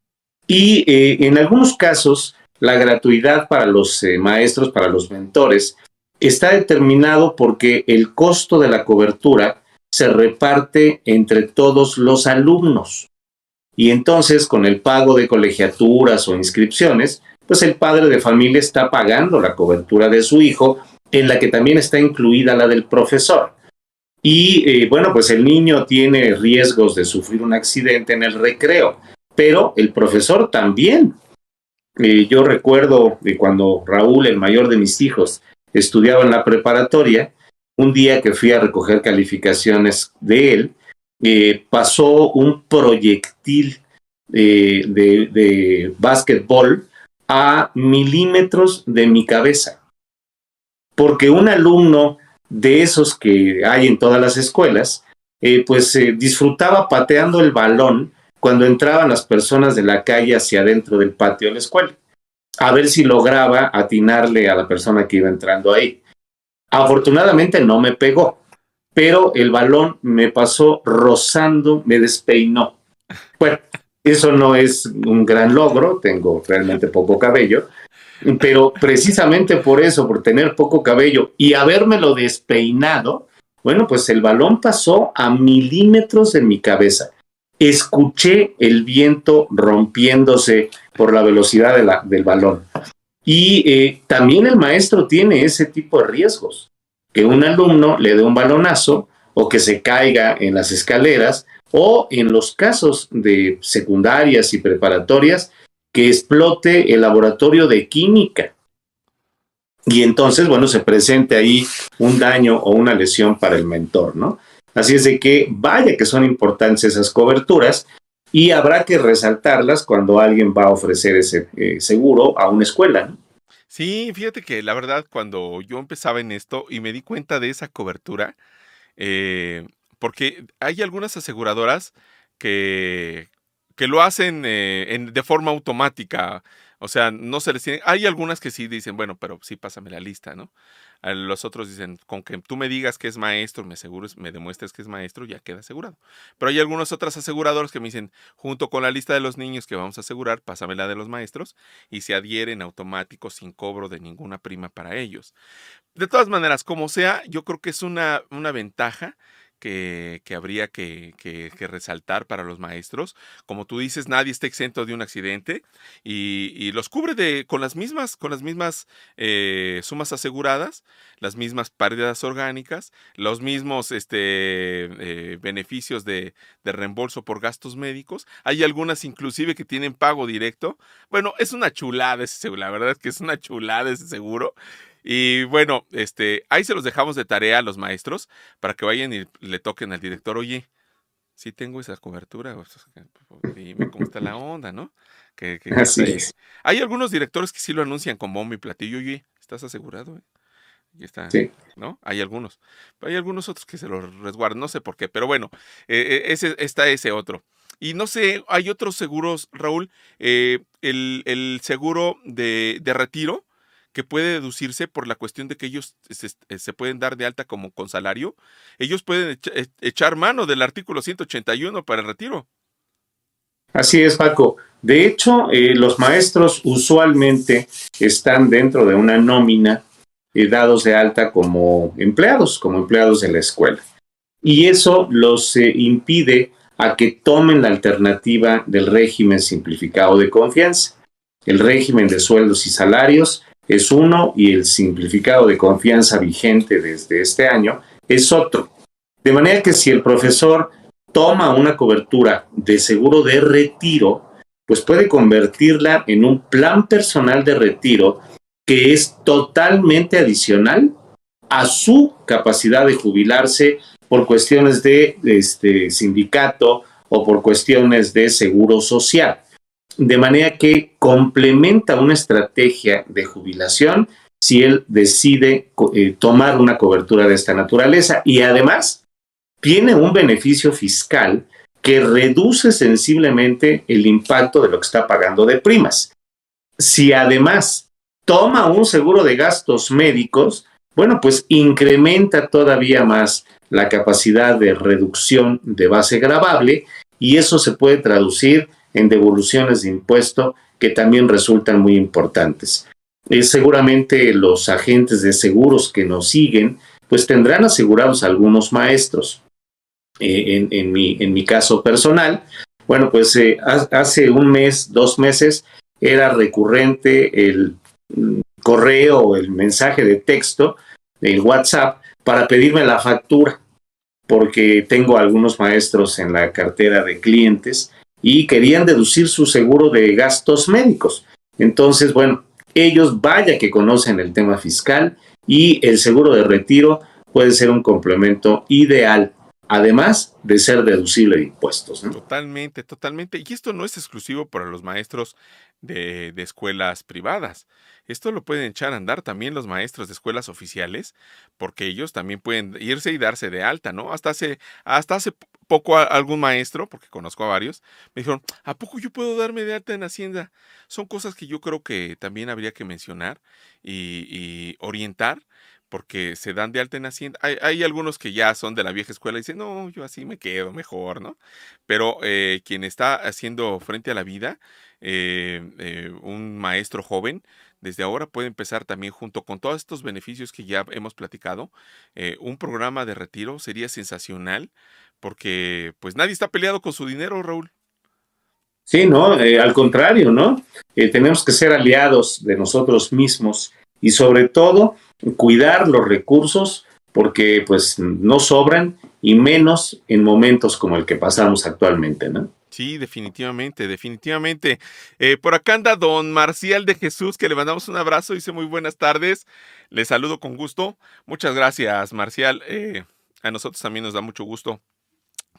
Y eh, en algunos casos, la gratuidad para los eh, maestros, para los mentores, está determinado porque el costo de la cobertura se reparte entre todos los alumnos. Y entonces, con el pago de colegiaturas o inscripciones, pues el padre de familia está pagando la cobertura de su hijo, en la que también está incluida la del profesor. Y eh, bueno, pues el niño tiene riesgos de sufrir un accidente en el recreo, pero el profesor también. Eh, yo recuerdo que cuando Raúl, el mayor de mis hijos, estudiaba en la preparatoria, un día que fui a recoger calificaciones de él, eh, pasó un proyectil de, de básquetbol a milímetros de mi cabeza. Porque un alumno de esos que hay en todas las escuelas, eh, pues eh, disfrutaba pateando el balón cuando entraban las personas de la calle hacia adentro del patio de la escuela, a ver si lograba atinarle a la persona que iba entrando ahí. Afortunadamente no me pegó, pero el balón me pasó rozando, me despeinó. Bueno, eso no es un gran logro, tengo realmente poco cabello, pero precisamente por eso, por tener poco cabello y habérmelo despeinado, bueno, pues el balón pasó a milímetros de mi cabeza. Escuché el viento rompiéndose por la velocidad del balón. Y eh, también el maestro tiene ese tipo de riesgos, que un alumno le dé un balonazo o que se caiga en las escaleras o en los casos de secundarias y preparatorias, que explote el laboratorio de química. Y entonces, bueno, se presente ahí un daño o una lesión para el mentor, ¿no? Así es de que vaya que son importantes esas coberturas y habrá que resaltarlas cuando alguien va a ofrecer ese eh, seguro a una escuela. Sí, fíjate que la verdad cuando yo empezaba en esto y me di cuenta de esa cobertura, eh, porque hay algunas aseguradoras que, que lo hacen eh, de forma automática. O sea, no se les tiene. Hay algunas que sí dicen, bueno, pero sí pásame la lista, ¿no? Los otros dicen, con que tú me digas que es maestro, me asegures, me demuestres que es maestro, ya queda asegurado. Pero hay algunas otras aseguradoras que me dicen, junto con la lista de los niños que vamos a asegurar, pásame la de los maestros y se adhieren automático sin cobro de ninguna prima para ellos. De todas maneras, como sea, yo creo que es una, una ventaja que, habría que, resaltar para los maestros. Como tú dices, nadie está exento de un accidente y, los cubre de, con las mismas, con las mismas eh, sumas aseguradas, las mismas pérdidas orgánicas, los mismos este, eh, beneficios de, de, reembolso por gastos médicos. Hay algunas inclusive que tienen pago directo. Bueno, es una chulada ese seguro, la verdad es que es una chulada ese seguro. Y bueno, este, ahí se los dejamos de tarea a los maestros para que vayan y le toquen al director, oye, sí tengo esa cobertura, pues, dime cómo está la onda, ¿no? Que, Así es. Hay algunos directores que sí lo anuncian con bombo y platillo, oye, ¿estás asegurado? Eh? Y está, sí. ¿no? Hay algunos. hay algunos otros que se lo resguardan, no sé por qué, pero bueno, eh, eh, ese, está ese otro. Y no sé, hay otros seguros, Raúl, el, el, seguro de, de retiro, que puede deducirse por la cuestión de que ellos eh, se, pueden dar de alta como con salario, ellos pueden e, echar mano del artículo 181 para el retiro. Así es, Paco. De hecho, eh, los maestros usualmente están dentro de una nómina eh, dados de alta como empleados, como empleados de la escuela. Y eso los impide a que tomen la alternativa del régimen simplificado de confianza. El régimen de sueldos y salarios es uno y el simplificado de confianza vigente desde este año es otro. De manera que si el profesor toma una cobertura de seguro de retiro, pues puede convertirla en un plan personal de retiro que es totalmente adicional a su capacidad de jubilarse por cuestiones de este, sindicato o por cuestiones de seguro social de manera que complementa una estrategia de jubilación si él decide eh, tomar una cobertura de esta naturaleza y además tiene un beneficio fiscal que reduce sensiblemente el impacto de lo que está pagando de primas. Si además toma un seguro de gastos médicos, bueno, pues incrementa todavía más la capacidad de reducción de base gravable y eso se puede traducir en devoluciones de impuesto que también resultan muy importantes. Eh, seguramente los agentes de seguros que nos siguen, pues tendrán asegurados algunos maestros. Eh, en, mi, en mi caso personal, bueno, pues eh, hace un mes, dos meses, era recurrente el mm, correo el mensaje de texto, el WhatsApp, para pedirme la factura, porque tengo algunos maestros en la cartera de clientes y querían deducir su seguro de gastos médicos. Entonces, bueno, ellos vaya que conocen el tema fiscal y el seguro de retiro puede ser un complemento ideal, además de ser deducible de impuestos. Totalmente, totalmente. Y esto no es exclusivo para los maestros de, escuelas privadas. Esto lo pueden echar a andar también los maestros de escuelas oficiales, porque ellos también pueden irse y darse de alta, ¿no? Hasta hace, hasta hace poco algún maestro, porque conozco a varios, me dijeron, ¿a poco yo puedo darme de alta en Hacienda? Son cosas que yo creo que también habría que mencionar y, orientar, porque se dan de alta en Hacienda. Hay, algunos que ya son de la vieja escuela y dicen, no, yo así me quedo mejor, ¿no? Pero eh, quien está haciendo frente a la vida, eh, eh, un maestro joven, desde ahora puede empezar también junto con todos estos beneficios que ya hemos platicado. un programa de retiro sería sensacional porque pues nadie está peleado con su dinero, Raúl. Sí, no, eh, al contrario, ¿no? Eh, tenemos que ser aliados de nosotros mismos y sobre todo cuidar los recursos porque pues no sobran y menos en momentos como el que pasamos actualmente, ¿no? Sí, definitivamente, definitivamente. Eh, por acá anda don Marcial de Jesús, que le mandamos un abrazo, dice muy buenas tardes, le saludo con gusto. Muchas gracias, Marcial. a nosotros también nos da mucho gusto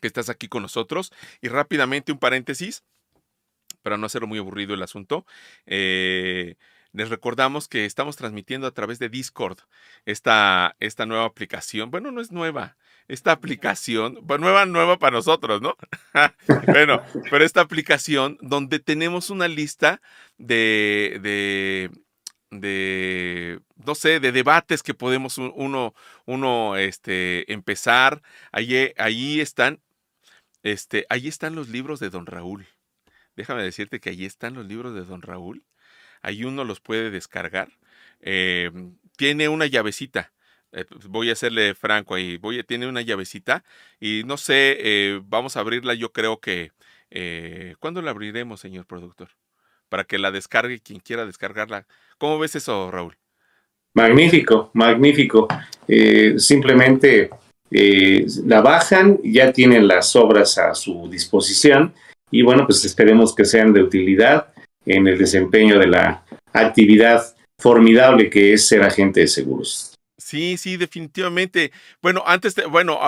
que estás aquí con nosotros. Y rápidamente un paréntesis, para no hacerlo muy aburrido el asunto. Eh, les recordamos que estamos transmitiendo a través de Discord esta, esta nueva aplicación. Bueno, no es nueva. Esta aplicación, nueva, nueva para nosotros, ¿no? bueno, pero esta aplicación donde tenemos una lista de, de de, no sé, de debates que podemos uno, uno este, empezar. Allí, allí están este, ahí están los libros de Don Raúl. Déjame decirte que ahí están los libros de Don Raúl. Ahí uno los puede descargar. Em, tiene una llavecita eh, pues, voy a hacerle franco ahí. Voy a, tiene una llavecita y no sé, eh, vamos a abrirla. Yo creo que. Eh, ¿Cuándo la abriremos, señor productor? Para que la descargue quien quiera descargarla. ¿Cómo ves eso, Raúl? Magnífico, magnífico. simplemente la bajan, ya tienen las obras a su disposición y bueno, pues esperemos que sean de utilidad en el desempeño de la actividad formidable que es ser agente de seguros. Sí, sí, definitivamente. Bueno, antes de, bueno,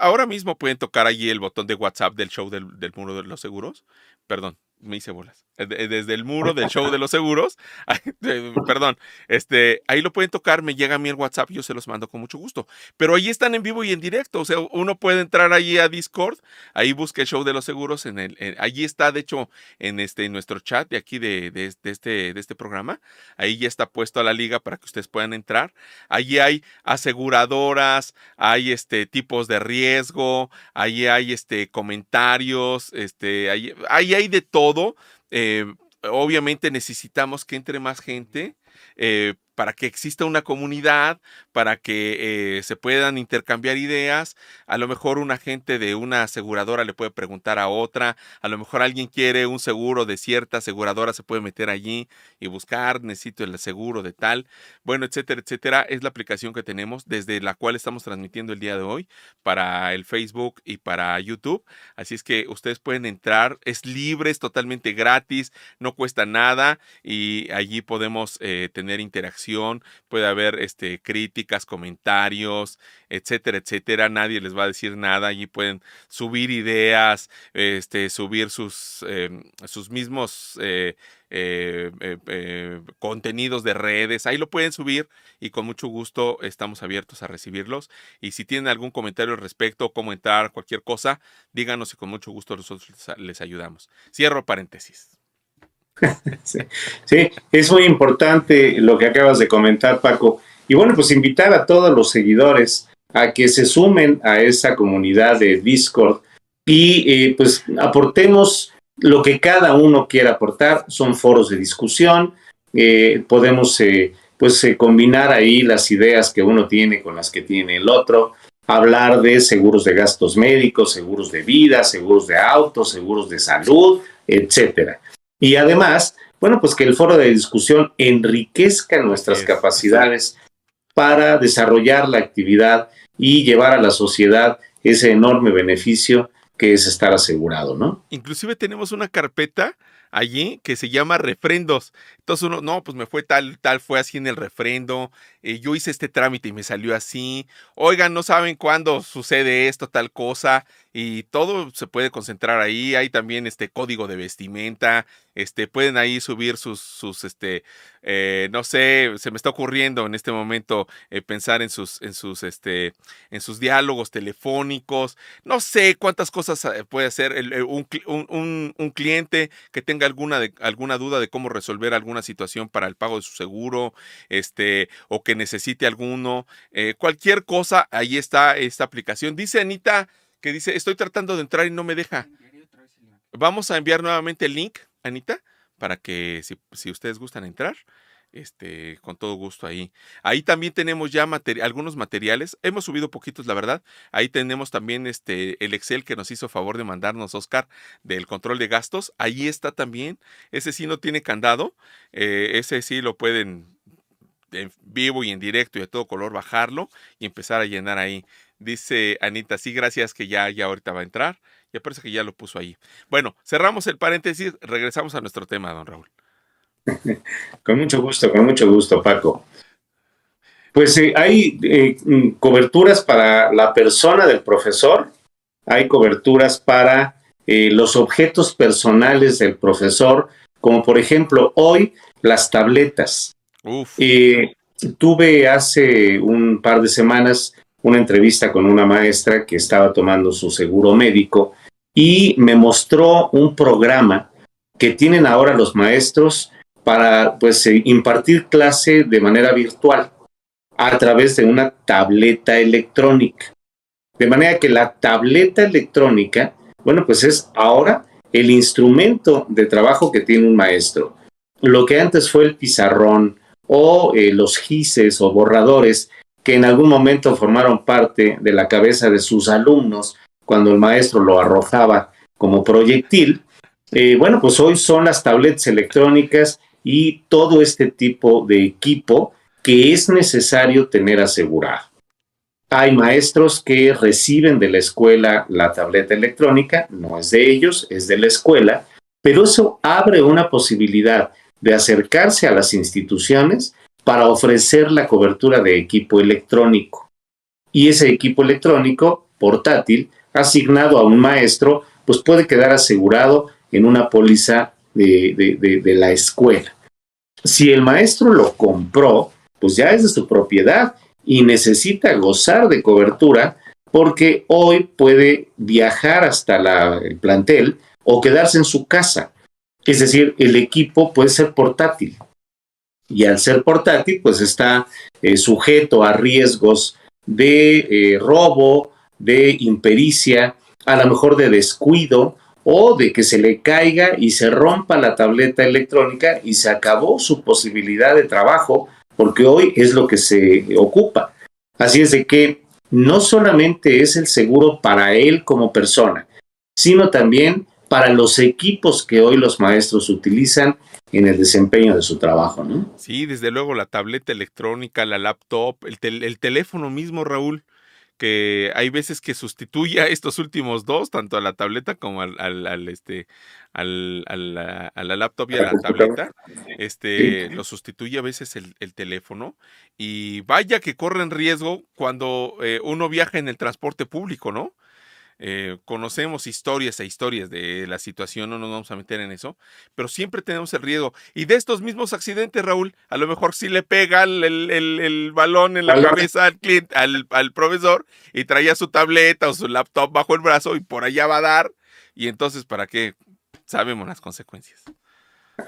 ahora mismo pueden tocar allí el botón de WhatsApp del show del, del muro de los seguros. Perdón, me hice bolas. Eh, desde el muro del show de los seguros, perdón, este, ahí lo pueden tocar, me llega a mí el WhatsApp, yo se los mando con mucho gusto. Pero ahí están en vivo y en directo, o sea, uno puede entrar ahí a Discord, ahí busca el show de los seguros, en el, allí está, de hecho, en este, en nuestro chat de aquí de, de, este, de este programa, ahí ya está puesto a la liga para que ustedes puedan entrar. Allí hay aseguradoras, hay este tipos de riesgo, ahí hay este comentarios, este, ahí, ahí hay de todo eh, obviamente necesitamos que entre más gente. Eh, para que exista una comunidad, para que eh, se puedan intercambiar ideas. A lo mejor un agente de una aseguradora le puede preguntar a otra, a lo mejor alguien quiere un seguro de cierta aseguradora, se puede meter allí y buscar, necesito el seguro de tal, bueno, etcétera, etcétera. Es la aplicación que tenemos desde la cual estamos transmitiendo el día de hoy para el Facebook y para YouTube. Así es que ustedes pueden entrar, es libre, es totalmente gratis, no cuesta nada y allí podemos eh, tener interacción puede haber este, críticas, comentarios, etcétera, etcétera. Nadie les va a decir nada. Allí pueden subir ideas, este, subir sus, em, mismos eh, eh, eh, contenidos de redes. Ahí lo pueden subir y con mucho gusto estamos abiertos a recibirlos. Y si tienen algún comentario al respecto, cómo entrar, cualquier cosa, díganos y con mucho gusto nosotros les ayudamos. Cierro paréntesis. Sí, es muy importante lo que acabas de comentar, Paco. Y bueno, pues invitar a todos los seguidores a que se sumen a esa comunidad de Discord y eh, pues aportemos lo que cada uno quiera aportar. Son foros de discusión, eh, podemos eh, pues combinar ahí las ideas que uno tiene con las que tiene el otro, hablar de seguros de gastos médicos, seguros de vida, seguros de autos, seguros de salud, etcétera. Y además, bueno, pues que el foro de discusión enriquezca nuestras capacidades para desarrollar la actividad y llevar a la sociedad ese enorme beneficio que es estar asegurado, ¿no? Inclusive tenemos una carpeta allí que se llama refrendos. Entonces uno, no, pues me fue tal, tal, fue así en el refrendo, eh, yo hice este trámite y me salió así, oigan, no saben cuándo sucede esto, tal cosa, y todo se puede concentrar ahí. Hay también este código de vestimenta. Este, pueden ahí subir sus, sus este, eh, no sé, se me está ocurriendo en este momento eh, pensar en sus, en sus, este, en sus diálogos telefónicos. No sé cuántas cosas eh, puede hacer un, un, un, cliente que tenga alguna, alguna duda de cómo resolver alguna situación para el pago de su seguro, este, o que necesite alguno. cualquier cosa, ahí está esta aplicación. Dice Anita que dice, estoy tratando de entrar y no me deja. Vamos a enviar nuevamente el link, Anita, para que si, ustedes gustan entrar, este, con todo gusto ahí. Ahí también tenemos ya algunos materiales. Hemos subido poquitos, la verdad. Ahí tenemos también este, el Excel que nos hizo favor de mandarnos Oscar del control de gastos. Ahí está también. Ese sí no tiene candado. Eh, ese sí lo pueden en vivo y en directo y de todo color bajarlo y empezar a llenar ahí. Dice Anita, sí, gracias que ya, ya ahorita va a entrar. Ya parece que ya lo puso ahí. Bueno, cerramos el paréntesis, regresamos a nuestro tema, don Raúl. con mucho gusto, con mucho gusto, Paco. Pues eh, hay eh, mm, coberturas para la persona del profesor, hay coberturas para eh, los objetos personales del profesor, como por ejemplo hoy las tabletas. tuve hace un par de semanas una entrevista con una maestra que estaba tomando su seguro médico y me mostró un programa que tienen ahora los maestros para pues eh, impartir clase de manera virtual a través de una tableta electrónica. De manera que la tableta electrónica, bueno, pues es ahora el instrumento de trabajo que tiene un maestro. Lo que antes fue el pizarrón o eh, los gises o borradores que en algún momento formaron parte de la cabeza de sus alumnos cuando el maestro lo arrojaba como proyectil, eh, bueno, pues hoy son las tablets electrónicas y todo este tipo de equipo que es necesario tener asegurado. Hay maestros que reciben de la escuela la tableta electrónica, no es de ellos, es de la escuela, pero eso abre una posibilidad de acercarse a las instituciones para ofrecer la cobertura de equipo electrónico. Y ese equipo electrónico portátil asignado a un maestro, pues puede quedar asegurado en una póliza de, la escuela. Si el maestro lo compró, pues ya es de su propiedad y necesita gozar de cobertura porque hoy puede viajar hasta el plantel o quedarse en su casa. Es decir, el equipo puede ser portátil y al ser portátil, pues está eh, sujeto a riesgos de eh, robo, de impericia, a lo mejor de descuido o de que se le caiga y se rompa la tableta electrónica y se acabó su posibilidad de trabajo, porque hoy es lo que se ocupa. Así es de que no solamente es el seguro para él como persona, sino también para los equipos que hoy los maestros utilizan en el desempeño de su trabajo, ¿no? Sí, desde luego la tableta electrónica, la laptop, el, el teléfono mismo, Raúl, que hay veces que sustituye a estos últimos dos, tanto a la tableta como al, al, este, al, a la laptop y a la tableta, este, lo sustituye a veces el, el, teléfono y vaya que corren riesgo cuando eh, uno viaja en el transporte público, ¿no? Eh, conocemos historias e historias de la situación, no nos vamos a meter en eso, pero siempre tenemos el riesgo. Y de estos mismos accidentes, Raúl, a lo mejor sí le pega el, el, balón en la cabeza al, cliente, al, al, profesor y traía su tableta o su laptop bajo el brazo y por allá va a dar. Y entonces, ¿para qué? Sabemos las consecuencias.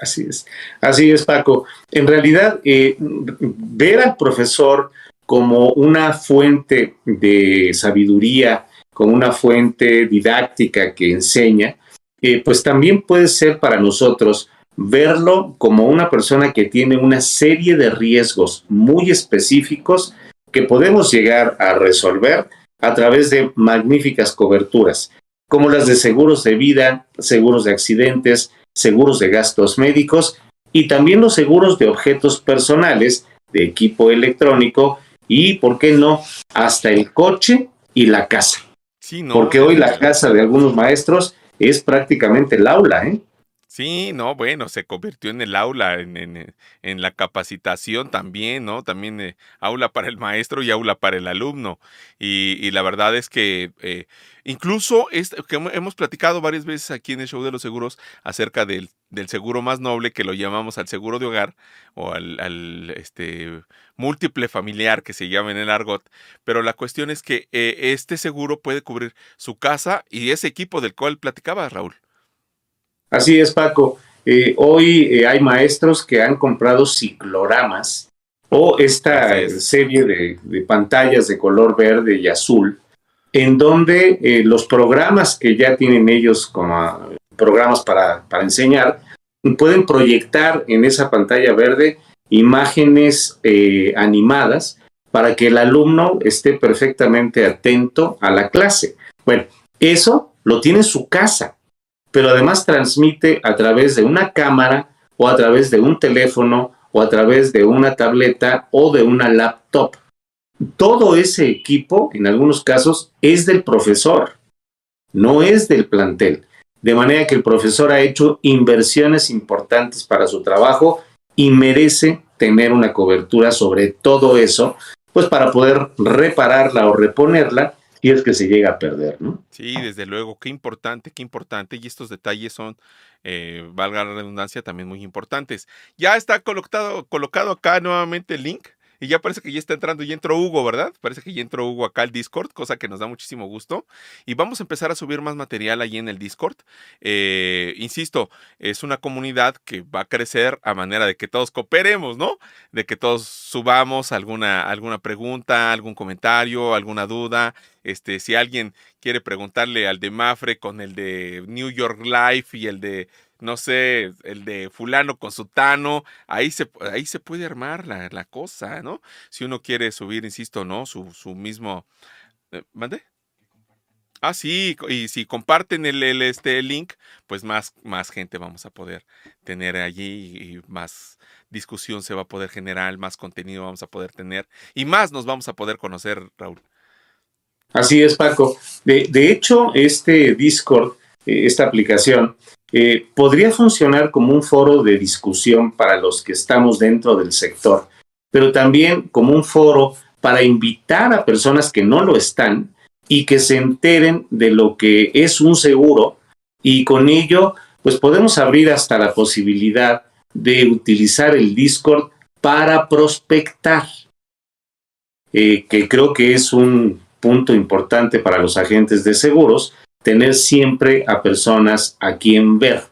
Así es, así es, Paco. En realidad, eh, ver al profesor como una fuente de sabiduría, como una fuente didáctica que enseña, eh, pues también puede ser para nosotros verlo como una persona que tiene una serie de riesgos muy específicos que podemos llegar a resolver a través de magníficas coberturas, como las de seguros de vida, seguros de accidentes, seguros de gastos médicos y también los seguros de objetos personales, de equipo electrónico y, ¿por qué no?, hasta el coche y la casa. Porque hoy la casa de algunos maestros es prácticamente el aula, ¿eh? Sí, no, bueno, se convirtió en el aula, en, en, la capacitación también, ¿no? También eh, aula para el maestro y aula para el alumno. Y, la verdad es que eh, incluso es, que hemos platicado varias veces aquí en el show de los seguros acerca del, del seguro más noble que lo llamamos al seguro de hogar o al, al este, múltiple familiar que se llama en el argot. Pero la cuestión es que eh, este seguro puede cubrir su casa y ese equipo del cual platicaba Raúl. Así es, Paco. Eh, hoy eh, hay maestros que han comprado cicloramas o esta serie de, pantallas de color verde y azul, en donde los programas que ya tienen ellos como programas para, para enseñar, pueden proyectar en esa pantalla verde imágenes animadas para que el alumno esté perfectamente atento a la clase. Bueno, eso lo tiene en su casa pero además transmite a través de una cámara o a través de un teléfono o a través de una tableta o de una laptop. Todo ese equipo, en algunos casos, es del profesor, no es del plantel. De manera que el profesor ha hecho inversiones importantes para su trabajo y merece tener una cobertura sobre todo eso, pues para poder repararla o reponerla y es que se llega a perder, ¿no? Sí, desde luego, qué importante, qué importante, y estos detalles son, eh, valga la redundancia, también muy importantes. Ya está colocado, colocado acá nuevamente el link y ya parece que ya está entrando, ya entró Hugo, ¿verdad? Parece que ya entró Hugo acá al Discord, cosa que nos da muchísimo gusto. Y vamos a empezar a subir más material ahí en el Discord. Eh, insisto, es una comunidad que va a crecer a manera de que todos cooperemos, ¿no? De que todos subamos alguna, alguna pregunta, algún comentario, alguna duda. Este, si alguien quiere preguntarle al de Mafre con el de New York Life y el de no sé, el de fulano con sutano, ahí se, ahí se puede armar la, la cosa, ¿no? Si uno quiere subir, insisto, ¿no? Su, su mismo... Eh, ¿Mande? Ah, sí, y si comparten el, el, este link, pues más, más gente vamos a poder tener allí y más discusión se va a poder generar, más contenido vamos a poder tener y más nos vamos a poder conocer, Raúl. Así es, Paco. De, de hecho, este Discord, eh, esta aplicación, eh, podría funcionar como un foro de discusión para los que estamos dentro del sector, pero también como un foro para invitar a personas que no lo están y que se enteren de lo que es un seguro y con ello pues podemos abrir hasta la posibilidad de utilizar el Discord para prospectar, eh, que creo que es un punto importante para los agentes de seguros, tener siempre a personas a quien ver.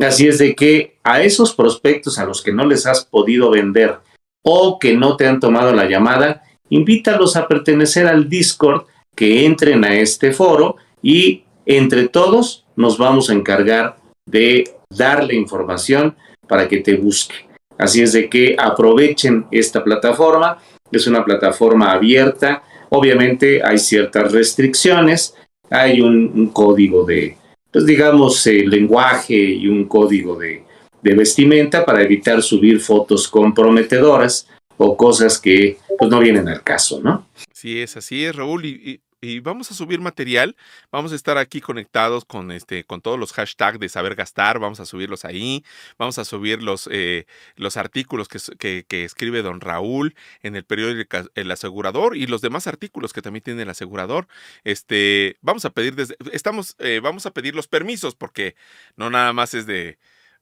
Así es de que a esos prospectos a los que no les has podido vender o que no te han tomado la llamada, invítalos a pertenecer al Discord que entren a este foro y entre todos nos vamos a encargar de darle información para que te busque. Así es de que aprovechen esta plataforma, es una plataforma abierta, obviamente hay ciertas restricciones, hay un, código de, pues digamos, lenguaje y un código de, de vestimenta para evitar subir fotos comprometedoras o cosas que pues no vienen al caso, ¿no? Sí, es así, es Raúl. Vamos a subir material. Vamos a estar aquí conectados con este, con todos los hashtags de saber gastar. Vamos a subirlos ahí. Vamos a subir los, eh, los artículos que, que, escribe don Raúl en el periódico El Asegurador y los demás artículos que también tiene el asegurador. Este, vamos a pedir desde, estamos, eh, vamos a pedir los permisos porque no nada más es de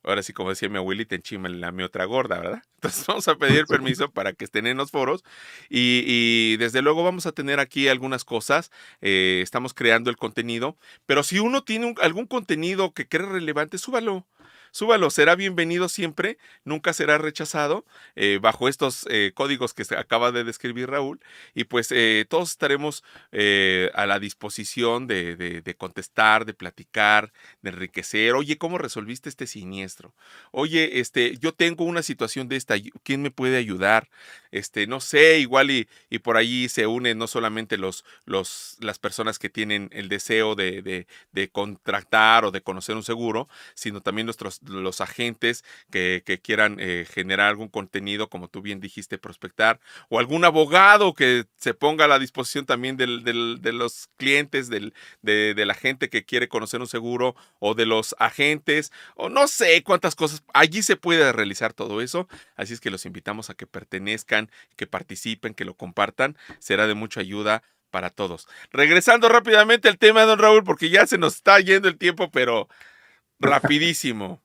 ahora sí, como decía mi abuelita, enchima la mi otra gorda, ¿verdad? Entonces vamos a pedir permiso para que estén en los foros y, desde luego vamos a tener aquí algunas cosas, eh, estamos creando el contenido, pero si uno tiene algún contenido que cree relevante, súbalo súbalo, será bienvenido siempre, nunca será rechazado eh, bajo estos eh, códigos que acaba de describir Raúl y pues eh, todos estaremos a la disposición de, de, contestar, de platicar, de enriquecer. Oye, ¿cómo resolviste este siniestro? Oye, este, yo tengo una situación de esta, ¿quién me puede ayudar? Este, no sé, igual y, y por allí se unen no solamente los, los, las personas que tienen el deseo de, de, de contratar o de conocer un seguro, sino también nuestros los agentes que, quieran eh, generar algún contenido, como tú bien dijiste, prospectar, o algún abogado que se ponga a la disposición también del, de los clientes, del, de, de, la gente que quiere conocer un seguro, o de los agentes, o no sé cuántas cosas. Allí se puede realizar todo eso, así es que los invitamos a que pertenezcan, que participen, que lo compartan, será de mucha ayuda para todos. Regresando rápidamente al tema, don Raúl, porque ya se nos está yendo el tiempo, pero rapidísimo.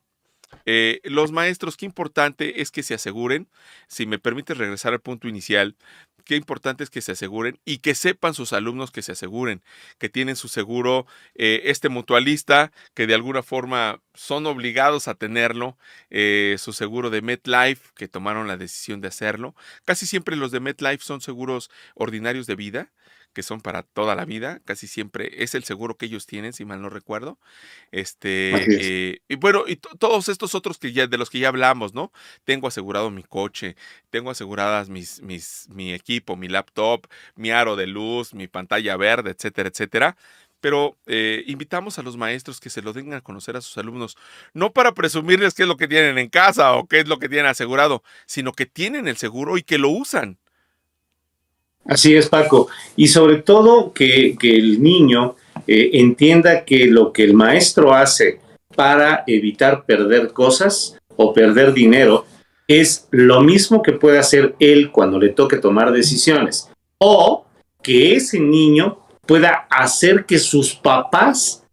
Eh, los maestros, qué importante es que se aseguren, si me permite regresar al punto inicial, qué importante es que se aseguren y que sepan sus alumnos que se aseguren, que tienen su seguro, eh, este mutualista, que de alguna forma son obligados a tenerlo, eh, su seguro de MetLife, que tomaron la decisión de hacerlo. Casi siempre los de MetLife son seguros ordinarios de vida que son para toda la vida, casi siempre es el seguro que ellos tienen, si mal no recuerdo. Este, eh, y bueno, y todos estos otros que ya, de los que ya hablamos, ¿no? Tengo asegurado mi coche, tengo aseguradas mis, mis, mi equipo, mi laptop, mi aro de luz, mi pantalla verde, etcétera, etcétera pero eh, invitamos a los maestros que se lo den a conocer a sus alumnos, no para presumirles qué es lo que tienen en casa o qué es lo que tienen asegurado, sino que tienen el seguro y que lo usan. Así es, Paco. Y sobre todo que, el niño eh, entienda que lo que el maestro hace para evitar perder cosas o perder dinero es lo mismo que puede hacer él cuando le toque tomar decisiones. O que ese niño pueda hacer que sus papás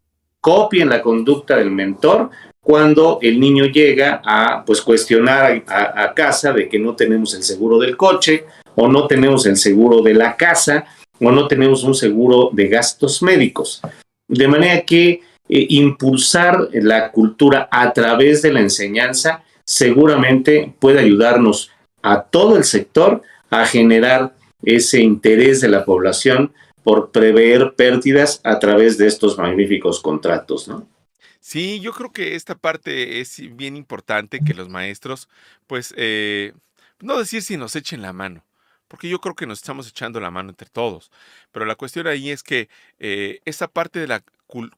copien la conducta del mentor cuando el niño llega a pues cuestionar a casa de que no tenemos el seguro del coche o no tenemos el seguro de la casa o no tenemos un seguro de gastos médicos. De manera que eh, impulsar la cultura a través de la enseñanza seguramente puede ayudarnos a todo el sector a generar ese interés de la población por prever pérdidas a través de estos magníficos contratos, ¿no? Sí, yo creo que esta parte es bien importante que los maestros, pues, eh, no decir si nos echen la mano, porque yo creo que nos estamos echando la mano entre todos, pero la cuestión ahí es que eh, esa parte de la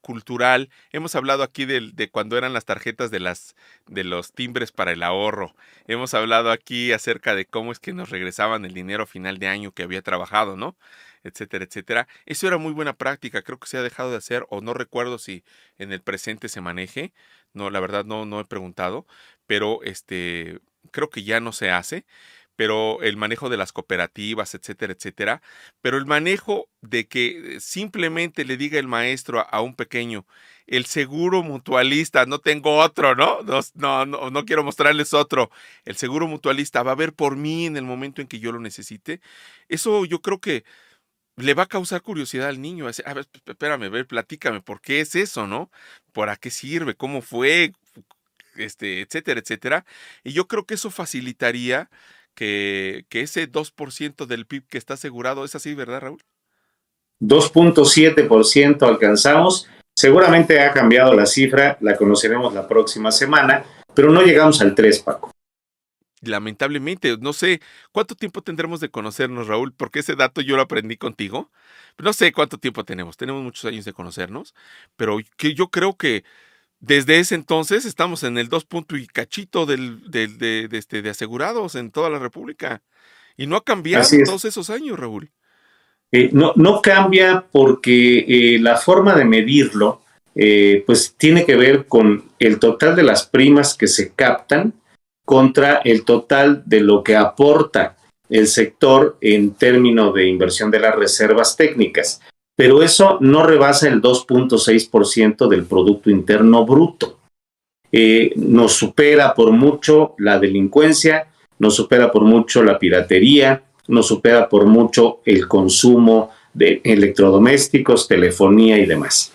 cultural, hemos hablado aquí de, cuando eran las tarjetas de, las, de los timbres para el ahorro, hemos hablado aquí acerca de cómo es que nos regresaban el dinero a final de año que había trabajado, ¿no? etcétera, etcétera. Eso era muy buena práctica, creo que se ha dejado de hacer o no recuerdo si en el presente se maneje, no, la verdad no, no he preguntado, pero este, creo que ya no se hace pero el manejo de las cooperativas, etcétera, etcétera. Pero el manejo de que simplemente le diga el maestro a, un pequeño, el seguro mutualista, no tengo otro, ¿no? No, no, no quiero mostrarles otro. El seguro mutualista va a ver por mí en el momento en que yo lo necesite. Eso yo creo que le va a causar curiosidad al niño. A ver, espérame, ver, platícame, ¿por qué es eso, no? ¿Para qué sirve? ¿Cómo fue? Este, etcétera, etcétera. Y yo creo que eso facilitaría que, que ese 2% del PIB que está asegurado es así, ¿verdad, Raúl? 2.7% alcanzamos. Seguramente ha cambiado la cifra, la conoceremos la próxima semana, pero no llegamos al 3, Paco lamentablemente, no sé cuánto tiempo tendremos de conocernos, Raúl, porque ese dato yo lo aprendí contigo. No sé cuánto tiempo tenemos, tenemos muchos años de conocernos, pero que yo creo que desde ese entonces estamos en el dos punto y cachito del, de, este, de asegurados en toda la República. Y no ha cambiado todos esos años, Raúl. Eh, no, no cambia porque eh, la forma de medirlo, eh, pues tiene que ver con el total de las primas que se captan contra el total de lo que aporta el sector en términos de inversión de las reservas técnicas. Pero eso no rebasa el 2.6% del Producto Interno Bruto. Eh, nos supera por mucho la delincuencia, nos supera por mucho la piratería, nos supera por mucho el consumo de electrodomésticos, telefonía y demás.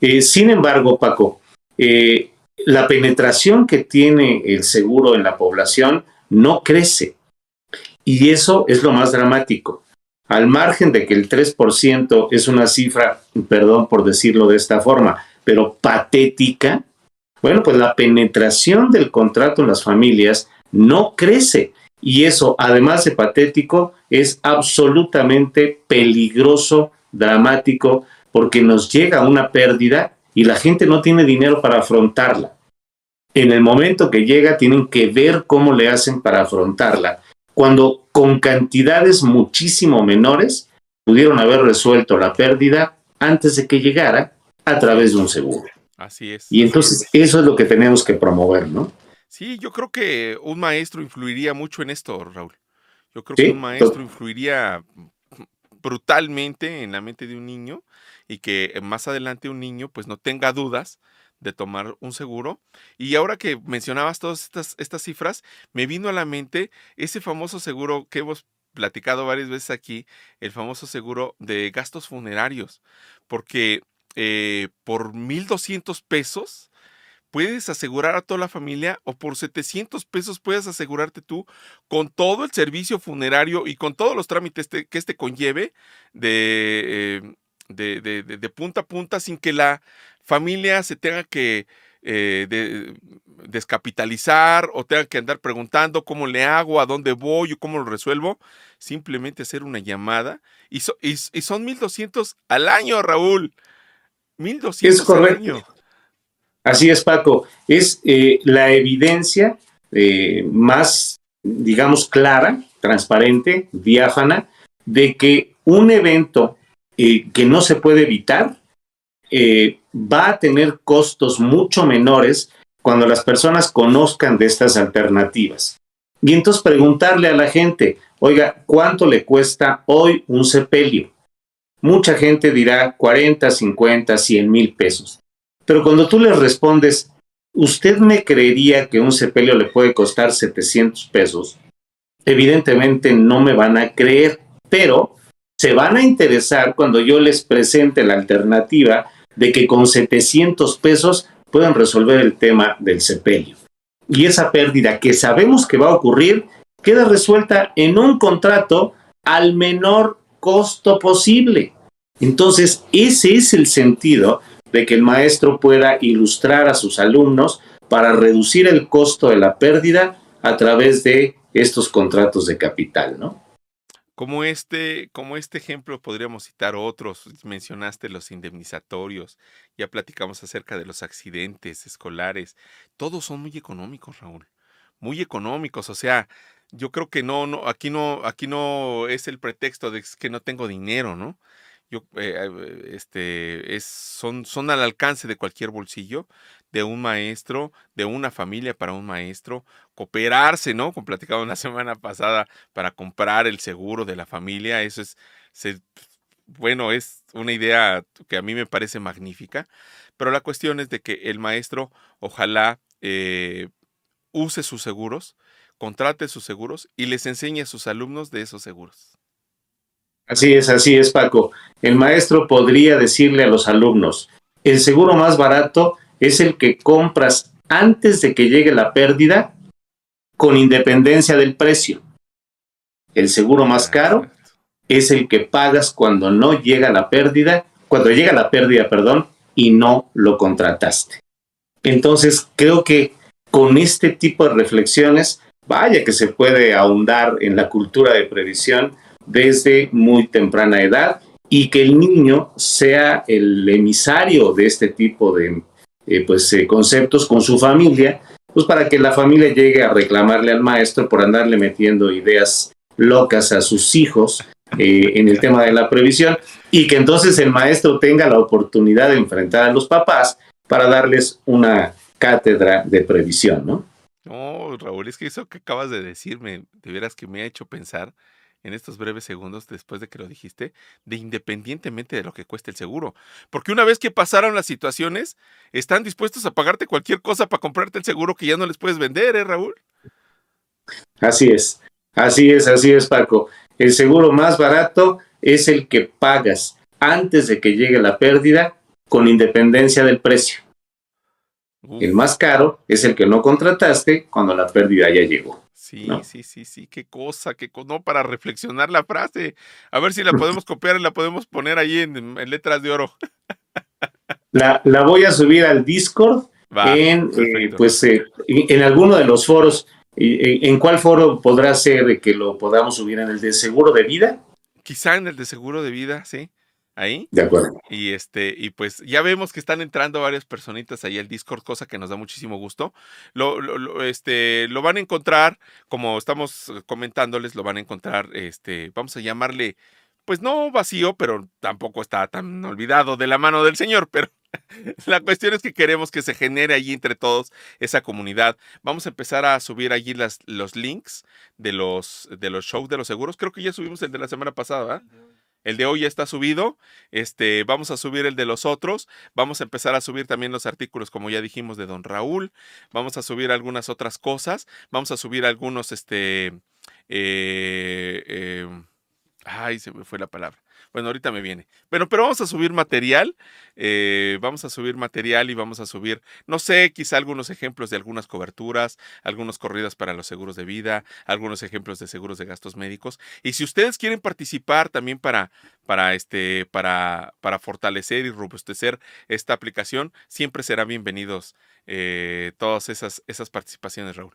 Eh, sin embargo, Paco, eh, la penetración que tiene el seguro en la población no crece. Y eso es lo más dramático. Al margen de que el 3% es una cifra, perdón por decirlo de esta forma, pero patética, bueno, pues la penetración del contrato en las familias no crece. Y eso, además de patético, es absolutamente peligroso, dramático, porque nos llega una pérdida y la gente no tiene dinero para afrontarla. En el momento que llega tienen que ver cómo le hacen para afrontarla, cuando con cantidades muchísimo menores pudieron haber resuelto la pérdida antes de que llegara a través de un seguro. Así es. Y entonces eso es lo que tenemos que promover, ¿no? Sí, yo creo que un maestro influiría mucho en esto, Raúl. Yo creo que un maestro influiría brutalmente en la mente de un niño y que más adelante un niño pues no tenga dudas de tomar un seguro. Y ahora que mencionabas todas estas, estas cifras, me vino a la mente ese famoso seguro que hemos platicado varias veces aquí, el famoso seguro de gastos funerarios, porque eh, por 1.200 pesos puedes asegurar a toda la familia o por 700 pesos puedes asegurarte tú con todo el servicio funerario y con todos los trámites que este conlleve de, eh, de, punta a punta sin que la familia se tenga que eh, descapitalizar o tenga que andar preguntando cómo le hago, a dónde voy o cómo lo resuelvo. Simplemente hacer una llamada y, y, son 1.200 al año, Raúl. 1.200 al año. Así es, Paco. Es eh, la evidencia eh, más, digamos, clara, transparente, diáfana, de que un evento eh, que no se puede evitar, eh, va a tener costos mucho menores cuando las personas conozcan de estas alternativas. Y entonces preguntarle a la gente, oiga, ¿cuánto le cuesta hoy un sepelio? Mucha gente dirá 40, 50, 100 mil pesos. Pero cuando tú le respondes, ¿usted me creería que un sepelio le puede costar 700 pesos? Evidentemente no me van a creer, pero se van a interesar cuando yo les presente la alternativa de que con 700 pesos puedan resolver el tema del sepelio. Y esa pérdida que sabemos que va a ocurrir queda resuelta en un contrato al menor costo posible. Entonces, ese es el sentido de que el maestro pueda ilustrar a sus alumnos para reducir el costo de la pérdida a través de estos contratos de capital, ¿no? Como este, como este ejemplo podríamos citar otros. Mencionaste los indemnizatorios, ya platicamos acerca de los accidentes escolares. Todos son muy económicos, Raúl. Muy económicos. O sea, yo creo que no, no, aquí no, aquí no es el pretexto de que no tengo dinero, ¿no? Yo, eh, este, es, son, son al alcance de cualquier bolsillo de un maestro, de una familia para un maestro, cooperarse, ¿no? Como platicaba la semana pasada, para comprar el seguro de la familia, eso es, bueno, es una idea que a mí me parece magnífica, pero la cuestión es de que el maestro ojalá eh, use sus seguros, contrate sus seguros y les enseñe a sus alumnos de esos seguros. Así es, así es, Paco. El maestro podría decirle a los alumnos, el seguro más barato es el que compras antes de que llegue la pérdida con independencia del precio. El seguro más caro es el que pagas cuando no llega la pérdida, cuando llega la pérdida, perdón, y no lo contrataste. Entonces, creo que con este tipo de reflexiones, vaya que se puede ahondar en la cultura de previsión desde muy temprana edad y que el niño sea el emisario de este tipo de eh, pues, eh, conceptos con su familia, pues para que la familia llegue a reclamarle al maestro por andarle metiendo ideas locas a sus hijos eh, en el tema de la previsión y que entonces el maestro tenga la oportunidad de enfrentar a los papás para darles una cátedra de previsión, ¿no? No, Raúl, es que eso que acabas de decirme, de veras que me ha hecho pensar en estos breves segundos después de que lo dijiste, de independientemente de lo que cueste el seguro. Porque una vez que pasaron las situaciones, están dispuestos a pagarte cualquier cosa para comprarte el seguro que ya no les puedes vender, ¿eh, Raúl? Así es, así es, así es, Paco. El seguro más barato es el que pagas antes de que llegue la pérdida con independencia del precio. El más caro es el que no contrataste cuando la pérdida ya llegó. Sí, sí, sí, sí, qué cosa, qué cosa, no, para reflexionar la frase. A ver si la podemos copiar y la podemos poner ahí en, letras de oro. La, la, voy a subir al Discord en, eh, pues, eh, en alguno de los foros. ¿En cuál foro podrá ser que lo podamos subir? ¿En el de seguro de vida? Quizá en el de seguro de vida, sí ahí. De acuerdo. Y este, y pues ya vemos que están entrando varias personitas ahí al Discord, cosa que nos da muchísimo gusto. Lo, lo, este, lo van a encontrar, como estamos comentándoles, lo van a encontrar, este, vamos a llamarle, pues no vacío, pero tampoco está tan olvidado de la mano del Señor, pero la cuestión es que queremos que se genere allí entre todos esa comunidad. Vamos a empezar a subir allí las, los links de los, de los shows de los seguros. Creo que ya subimos el de la semana pasada, el de hoy ya está subido. Este, vamos a subir el de los otros. Vamos a empezar a subir también los artículos, como ya dijimos, de Don Raúl. Vamos a subir algunas otras cosas. Vamos a subir algunos, este, eh, eh, ay, se me fue la palabra. Bueno, ahorita me viene. Bueno, pero vamos a subir material. Eh, vamos a subir material y vamos a subir, no sé, quizá algunos ejemplos de algunas coberturas, algunas corridas para los seguros de vida, algunos ejemplos de seguros de gastos médicos. Y si ustedes quieren participar también para, para, este, para, para fortalecer y robustecer esta aplicación, siempre serán bienvenidos eh, todas esas, esas participaciones, Raúl.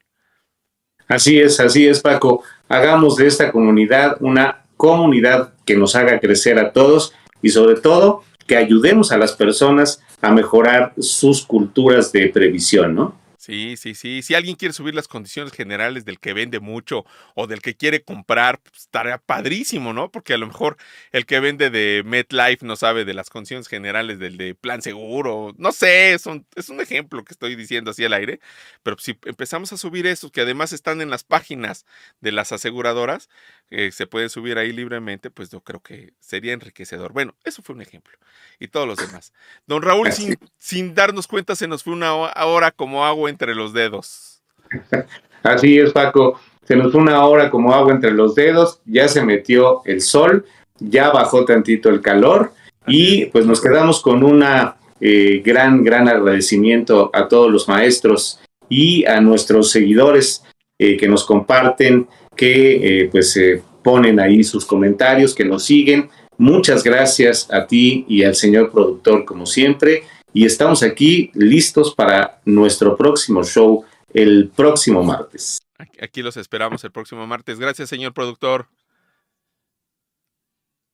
Así es, así es, Paco. Hagamos de esta comunidad una comunidad que nos haga crecer a todos y sobre todo que ayudemos a las personas a mejorar sus culturas de previsión, ¿no? Sí, sí, sí. Si alguien quiere subir las condiciones generales del que vende mucho o del que quiere comprar, pues, estaría padrísimo, ¿no? Porque a lo mejor el que vende de MetLife no sabe de las condiciones generales del de plan seguro. No sé, es un, es un ejemplo que estoy diciendo así al aire. Pero si empezamos a subir esos que además están en las páginas de las aseguradoras, que se pueden subir ahí libremente, pues yo creo que sería enriquecedor. Bueno, eso fue un ejemplo. Y todos los demás. Don Raúl, sin, sin darnos cuenta, se nos fue una hora como agua entre los dedos. Así es, Paco. Se nos fue una hora como agua entre los dedos, ya se metió el sol, ya bajó tantito el calor y pues nos quedamos con una eh, gran, gran agradecimiento a todos los maestros y a nuestros seguidores eh, que nos comparten, que eh, pues ponen ahí sus comentarios, que nos siguen. Muchas gracias a ti y al señor productor como siempre y estamos aquí listos para nuestro próximo show el próximo martes. Aquí los esperamos el próximo martes. Gracias, señor productor.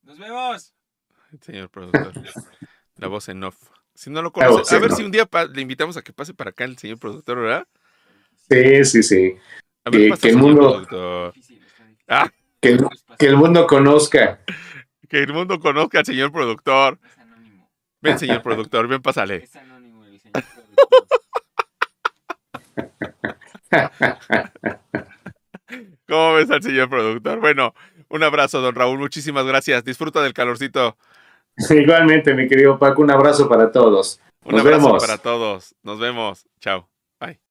Nos vemos. Señor productor. La voz en off. Si no lo conoce, a ver si un día le invitamos a que pase para acá el señor productor, ¿verdad? Sí, sí, sí. Que, el mundo, ah. que, el, mundo conozca. Que el mundo conozca al señor productor. Ven, señor productor, ven, pásale. Es anónimo el señor ¿Cómo ves al señor productor? Bueno, un abrazo, don Raúl. Muchísimas gracias. Disfruta del calorcito. Igualmente, mi querido Paco, un abrazo para todos. Un abrazo para todos. Nos vemos. Chao. Bye.